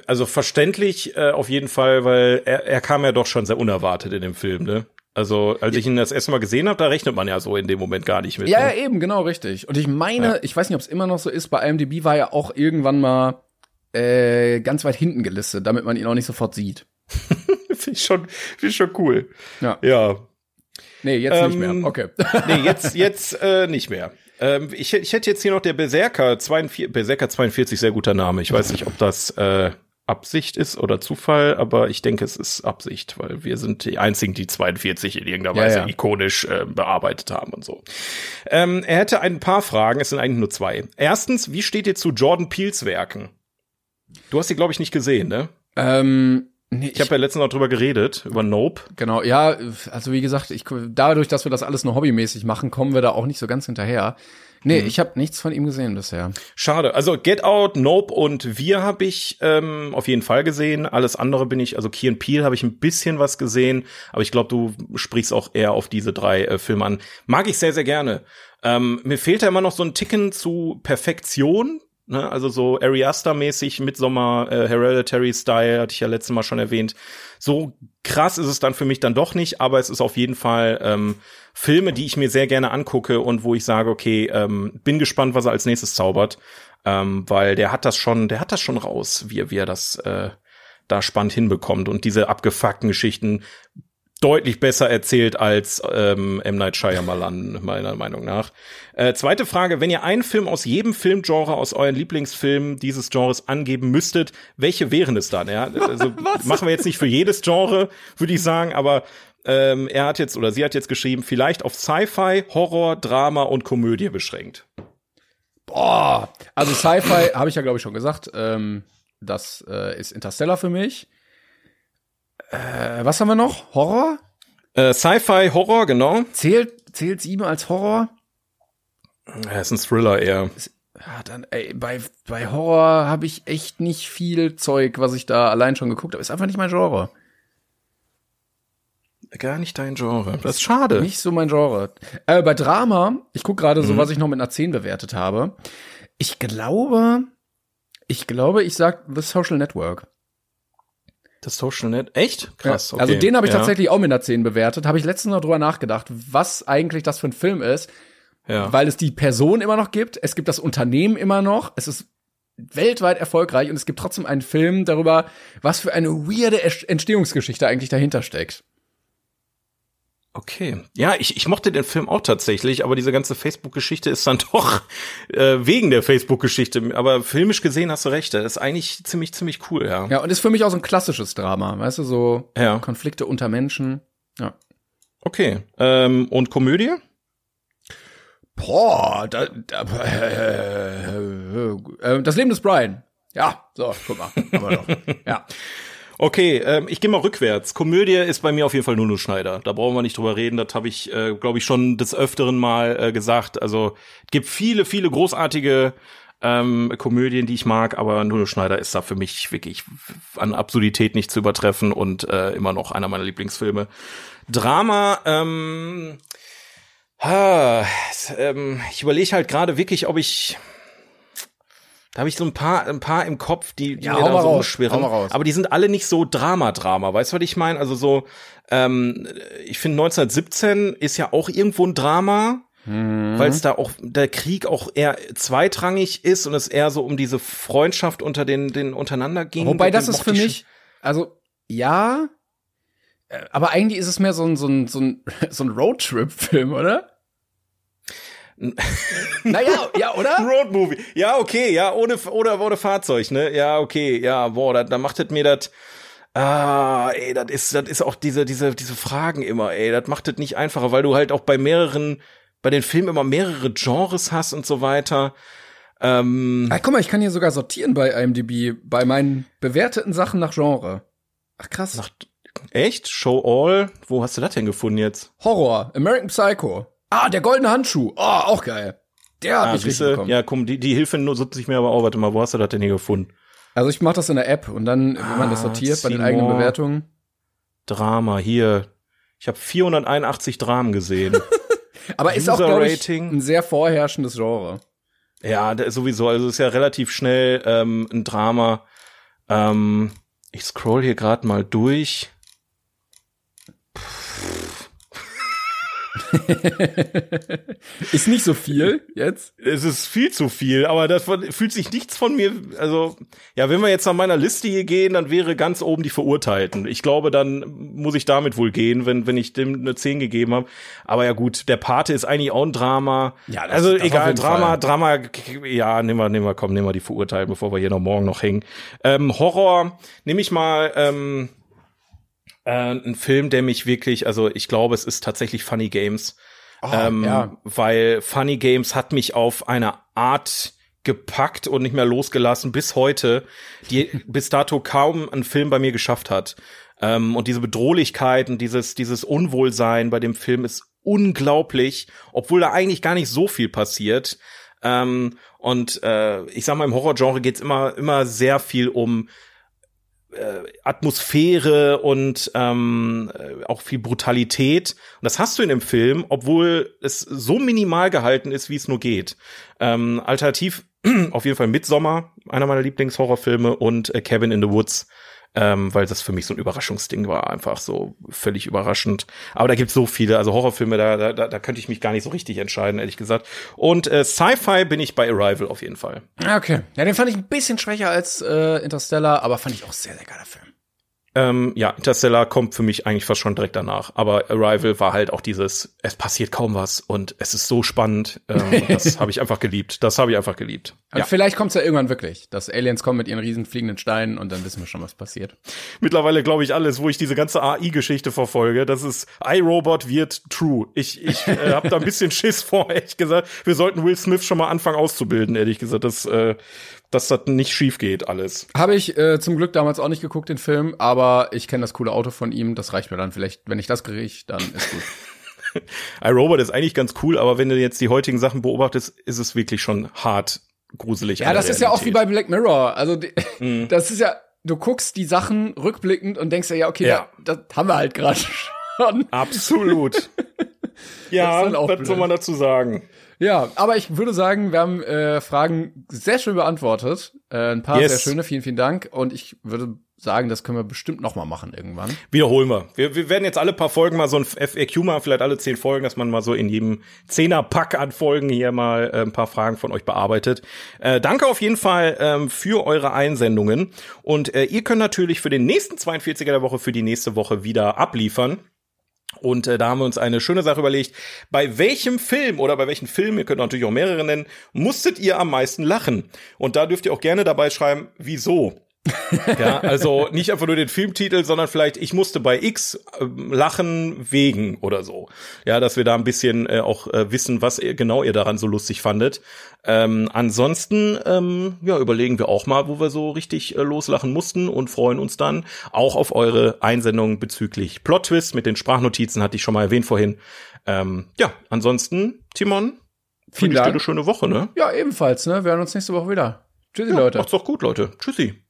also verständlich äh, auf jeden Fall, weil er, er kam ja doch schon sehr unerwartet in dem Film, ne? Also, als ich ihn das erste Mal gesehen habe, da rechnet man ja so in dem Moment gar nicht mit. Ja, ne? ja eben, genau, richtig. Und ich meine, ja. ich weiß nicht, ob es immer noch so ist, bei IMDb war ja auch irgendwann mal äh, ganz weit hinten gelistet, damit man ihn auch nicht sofort sieht. finde ich schon, finde ich schon cool. Ja. Ja, Nee, jetzt ähm, nicht mehr. Ähm, okay. nee, jetzt, jetzt äh, nicht mehr. Ähm, ich, ich hätte jetzt hier noch der Berserker 42, Berserker 42, sehr guter Name. Ich weiß nicht, ob das äh, Absicht ist oder Zufall, aber ich denke, es ist Absicht, weil wir sind die einzigen, die 42 in irgendeiner Weise ja, ja. ikonisch äh, bearbeitet haben und so. Ähm, er hätte ein paar Fragen, es sind eigentlich nur zwei. Erstens, wie steht ihr zu Jordan Peels Werken? Du hast sie, glaube ich, nicht gesehen, ne? Ähm, Nee, ich habe ja letztens noch drüber geredet, über Nope. Genau, ja, also wie gesagt, ich, dadurch, dass wir das alles nur hobbymäßig machen, kommen wir da auch nicht so ganz hinterher. Nee, hm. ich habe nichts von ihm gesehen bisher. Schade. Also Get Out, Nope und Wir habe ich ähm, auf jeden Fall gesehen. Alles andere bin ich, also Key and Peel habe ich ein bisschen was gesehen, aber ich glaube, du sprichst auch eher auf diese drei äh, Filme an. Mag ich sehr, sehr gerne. Ähm, mir fehlt ja immer noch so ein Ticken zu Perfektion. Ne, also so Ari Aster-mäßig, Midsommer, äh, Hereditary-Style, hatte ich ja letztes Mal schon erwähnt. So krass ist es dann für mich dann doch nicht, aber es ist auf jeden Fall ähm, Filme, die ich mir sehr gerne angucke und wo ich sage, okay, ähm, bin gespannt, was er als nächstes zaubert. Ähm, weil der hat das schon, der hat das schon raus, wie, wie er das äh, da spannend hinbekommt. Und diese abgefuckten Geschichten deutlich besser erzählt als ähm, M. Night Shyamalan, meiner Meinung nach. Äh, zweite Frage, wenn ihr einen Film aus jedem Filmgenre, aus euren Lieblingsfilmen dieses Genres angeben müsstet, welche wären es dann? Ja, also machen wir jetzt nicht für jedes Genre, würde ich sagen, aber ähm, er hat jetzt oder sie hat jetzt geschrieben, vielleicht auf Sci-Fi, Horror, Drama und Komödie beschränkt. Boah, also Sci-Fi habe ich ja glaube ich schon gesagt, ähm, das äh, ist Interstellar für mich. Äh, was haben wir noch? Horror? Äh, Sci-Fi, Horror, genau. Zählt, zählt sieben als Horror? Ja, ist ein Thriller eher. Ja, dann, ey, bei, bei Horror habe ich echt nicht viel Zeug, was ich da allein schon geguckt habe. Ist einfach nicht mein Genre. Gar nicht dein Genre. Das ist schade. Nicht so mein Genre. Äh, bei Drama, ich guck gerade mhm. so, was ich noch mit einer 10 bewertet habe. Ich glaube, ich glaube, ich sag The Social Network. Das Social Net. Echt? Krass. Also okay. den habe ich ja. tatsächlich auch mit einer 10 bewertet. Habe ich letztens noch drüber nachgedacht, was eigentlich das für ein Film ist. Ja. Weil es die Person immer noch gibt, es gibt das Unternehmen immer noch, es ist weltweit erfolgreich und es gibt trotzdem einen Film darüber, was für eine weirde Entstehungsgeschichte eigentlich dahinter steckt. Okay. Ja, ich, ich mochte den Film auch tatsächlich, aber diese ganze Facebook-Geschichte ist dann doch äh, wegen der Facebook-Geschichte. Aber filmisch gesehen hast du recht, das ist eigentlich ziemlich, ziemlich cool, ja. Ja, und ist für mich auch so ein klassisches Drama, weißt du, so ja. Konflikte unter Menschen. Ja. Okay. Ähm, und Komödie? Boah, da, da, äh, äh, das Leben des Brian. Ja, so, guck mal. Ja. Okay, ähm, ich gehe mal rückwärts. Komödie ist bei mir auf jeden Fall Nuno Schneider. Da brauchen wir nicht drüber reden. Das habe ich, äh, glaube ich, schon des Öfteren mal äh, gesagt. Also gibt viele, viele großartige ähm, Komödien, die ich mag, aber Nuno Schneider ist da für mich wirklich an Absurdität nicht zu übertreffen und äh, immer noch einer meiner Lieblingsfilme. Drama, ähm, ah, ähm ich überlege halt gerade wirklich, ob ich da habe ich so ein paar, ein paar im Kopf, die, die Ja, mir da so raus, umschwirren. hau mal raus. Aber die sind alle nicht so Drama-Drama. Weißt du, was ich meine? Also so, ähm, ich finde 1917 ist ja auch irgendwo ein Drama, Mhm. weil es da auch der Krieg auch eher zweitrangig ist und es eher so um diese Freundschaft unter den, den untereinander ging. Wobei das ist für ich mich, also ja, äh, aber eigentlich ist es mehr so ein, so ein, so ein, so ein Roadtrip-Film, oder? naja, ja, oder? Roadmovie. Ja, okay, ja, ohne, ohne, ohne Fahrzeug, ne? Ja, okay, ja, boah, da, da macht es mir das. Ah, ey, das ist, das ist auch diese, diese, diese Fragen immer, ey, das macht es nicht einfacher, weil du halt auch bei mehreren, bei den Filmen immer mehrere Genres hast und so weiter. Ähm, Ah, guck mal, ich kann hier sogar sortieren bei IMDb, bei meinen bewerteten Sachen nach Genre. Ach krass. nach, echt? Show All? Wo hast du das denn gefunden jetzt? Horror, American Psycho. Ah, der goldene Handschuh. Oh, auch geil. Der hat Ah, mich richtig siehste, bekommen. ja, komm, die, die Hilfe nutze ich mir aber auch. Warte mal, wo hast du das denn hier gefunden? Also ich mache das in der App und dann, wenn man das Ah, sortiert bei den eigenen Bewertungen. Drama, hier. Ich habe 481 Dramen gesehen. Aber ist auch, glaube ich, ein sehr vorherrschendes Genre. Ja, sowieso. Also ist ja relativ schnell ähm, ein Drama. Ähm, ich scroll hier gerade mal durch. Ist nicht so viel jetzt. Es ist viel zu viel, aber das fühlt sich nichts von mir. Also ja, wenn wir jetzt nach meiner Liste hier gehen, dann wäre ganz oben die Verurteilten. Ich glaube, dann muss ich damit wohl gehen, wenn wenn ich dem eine 10 gegeben habe. Aber ja gut, der Pate ist eigentlich auch ein Drama. Ja, das- also das egal, Drama, Fall. Drama. Ja, nehmen wir, nehmen wir, komm, nehmen wir die Verurteilten, bevor wir hier noch morgen noch hängen. Ähm, Horror nehme ich mal. Ähm, äh, ein Film, der mich wirklich, also ich glaube, es ist tatsächlich Funny Games. ähm, ja. Weil Funny Games hat mich auf eine Art gepackt und nicht mehr losgelassen bis heute, die bis dato kaum ein Film bei mir geschafft hat. Ähm, und diese Bedrohlichkeit und dieses, dieses Unwohlsein bei dem Film ist unglaublich, obwohl da eigentlich gar nicht so viel passiert. Ähm, und äh, ich sag mal, im Horrorgenre geht's immer, immer sehr viel um äh, Atmosphäre und ähm, äh, auch viel Brutalität. Und das hast du in dem Film, obwohl es so minimal gehalten ist, wie es nur geht. Ähm, alternativ auf jeden Fall Midsommar, einer meiner Lieblingshorrorfilme, und äh, Cabin in the Woods, ähm, weil das für mich so ein Überraschungsding war, einfach so völlig überraschend. Aber da gibt's so viele, also Horrorfilme, da, da, da könnte ich mich gar nicht so richtig entscheiden, ehrlich gesagt. Und äh, Sci-Fi bin ich bei Arrival auf jeden Fall. Okay. Ja, den fand ich ein bisschen schwächer als äh, Interstellar, aber fand ich auch sehr, sehr geiler Film. Ähm, ja, Interstellar kommt für mich eigentlich fast schon direkt danach. Aber Arrival war halt auch dieses, es passiert kaum was und es ist so spannend. Ähm, das habe ich einfach geliebt. Das habe ich einfach geliebt. Und Ja. vielleicht kommt's ja irgendwann wirklich, dass Aliens kommen mit ihren riesen fliegenden Steinen und dann wissen wir schon, was passiert. Mittlerweile glaube ich alles, wo ich diese ganze AI-Geschichte verfolge. Das ist iRobot wird true. Ich, ich äh, habe da ein bisschen Schiss vor, ehrlich gesagt. Wir sollten Will Smith schon mal anfangen auszubilden, ehrlich gesagt, dass, äh, dass das nicht schief geht alles. Habe ich äh, zum Glück damals auch nicht geguckt, den Film, aber ich kenne das coole Auto von ihm, das reicht mir dann vielleicht. Wenn ich das kriege, dann ist gut. iRobot ist eigentlich ganz cool, aber wenn du jetzt die heutigen Sachen beobachtest, ist es wirklich schon hart gruselig. Ja, das ist ja auch wie bei Realität. Black Mirror. Also die, Mhm. das ist ja, du guckst die Sachen rückblickend und denkst ja, ja, okay, Ja. Das, das haben wir halt gerade schon. Absolut. ja, was blöd. soll man dazu sagen? Ja, aber ich würde sagen, wir haben äh, Fragen sehr schön beantwortet. Äh, ein paar Yes. sehr schöne, vielen, vielen Dank. Und ich würde sagen, das können wir bestimmt noch mal machen irgendwann. Wiederholen wir. wir. Wir werden jetzt alle paar Folgen mal so ein FAQ machen, vielleicht alle zehn Folgen, dass man mal so in jedem Zehner-Pack an Folgen hier mal äh, ein paar Fragen von euch bearbeitet. Äh, danke auf jeden Fall ähm, für eure Einsendungen. Und äh, ihr könnt natürlich für den nächsten 42er der Woche, für die nächste Woche wieder abliefern. Und äh, da haben wir uns eine schöne Sache überlegt. Bei welchem Film oder bei welchen Filmen, ihr könnt natürlich auch mehrere nennen, musstet ihr am meisten lachen? Und da dürft ihr auch gerne dabei schreiben, wieso. Ja, also nicht einfach nur den Filmtitel, sondern vielleicht ich musste bei X äh, lachen wegen oder so. Ja, dass wir da ein bisschen äh, auch äh, wissen, was ihr, genau ihr daran so lustig fandet. Ähm, ansonsten ähm, ja, überlegen wir auch mal, wo wir so richtig äh, loslachen mussten und freuen uns dann auch auf eure Einsendungen bezüglich Plot Twist mit den Sprachnotizen hatte ich schon mal erwähnt vorhin. Ähm, ja, ansonsten Timon, Vielen Dank. eine schöne Woche, ne? Ja, ebenfalls, ne? Wir hören uns nächste Woche wieder. Tschüssi, Ja, Leute. Macht's doch gut, Leute. Tschüssi.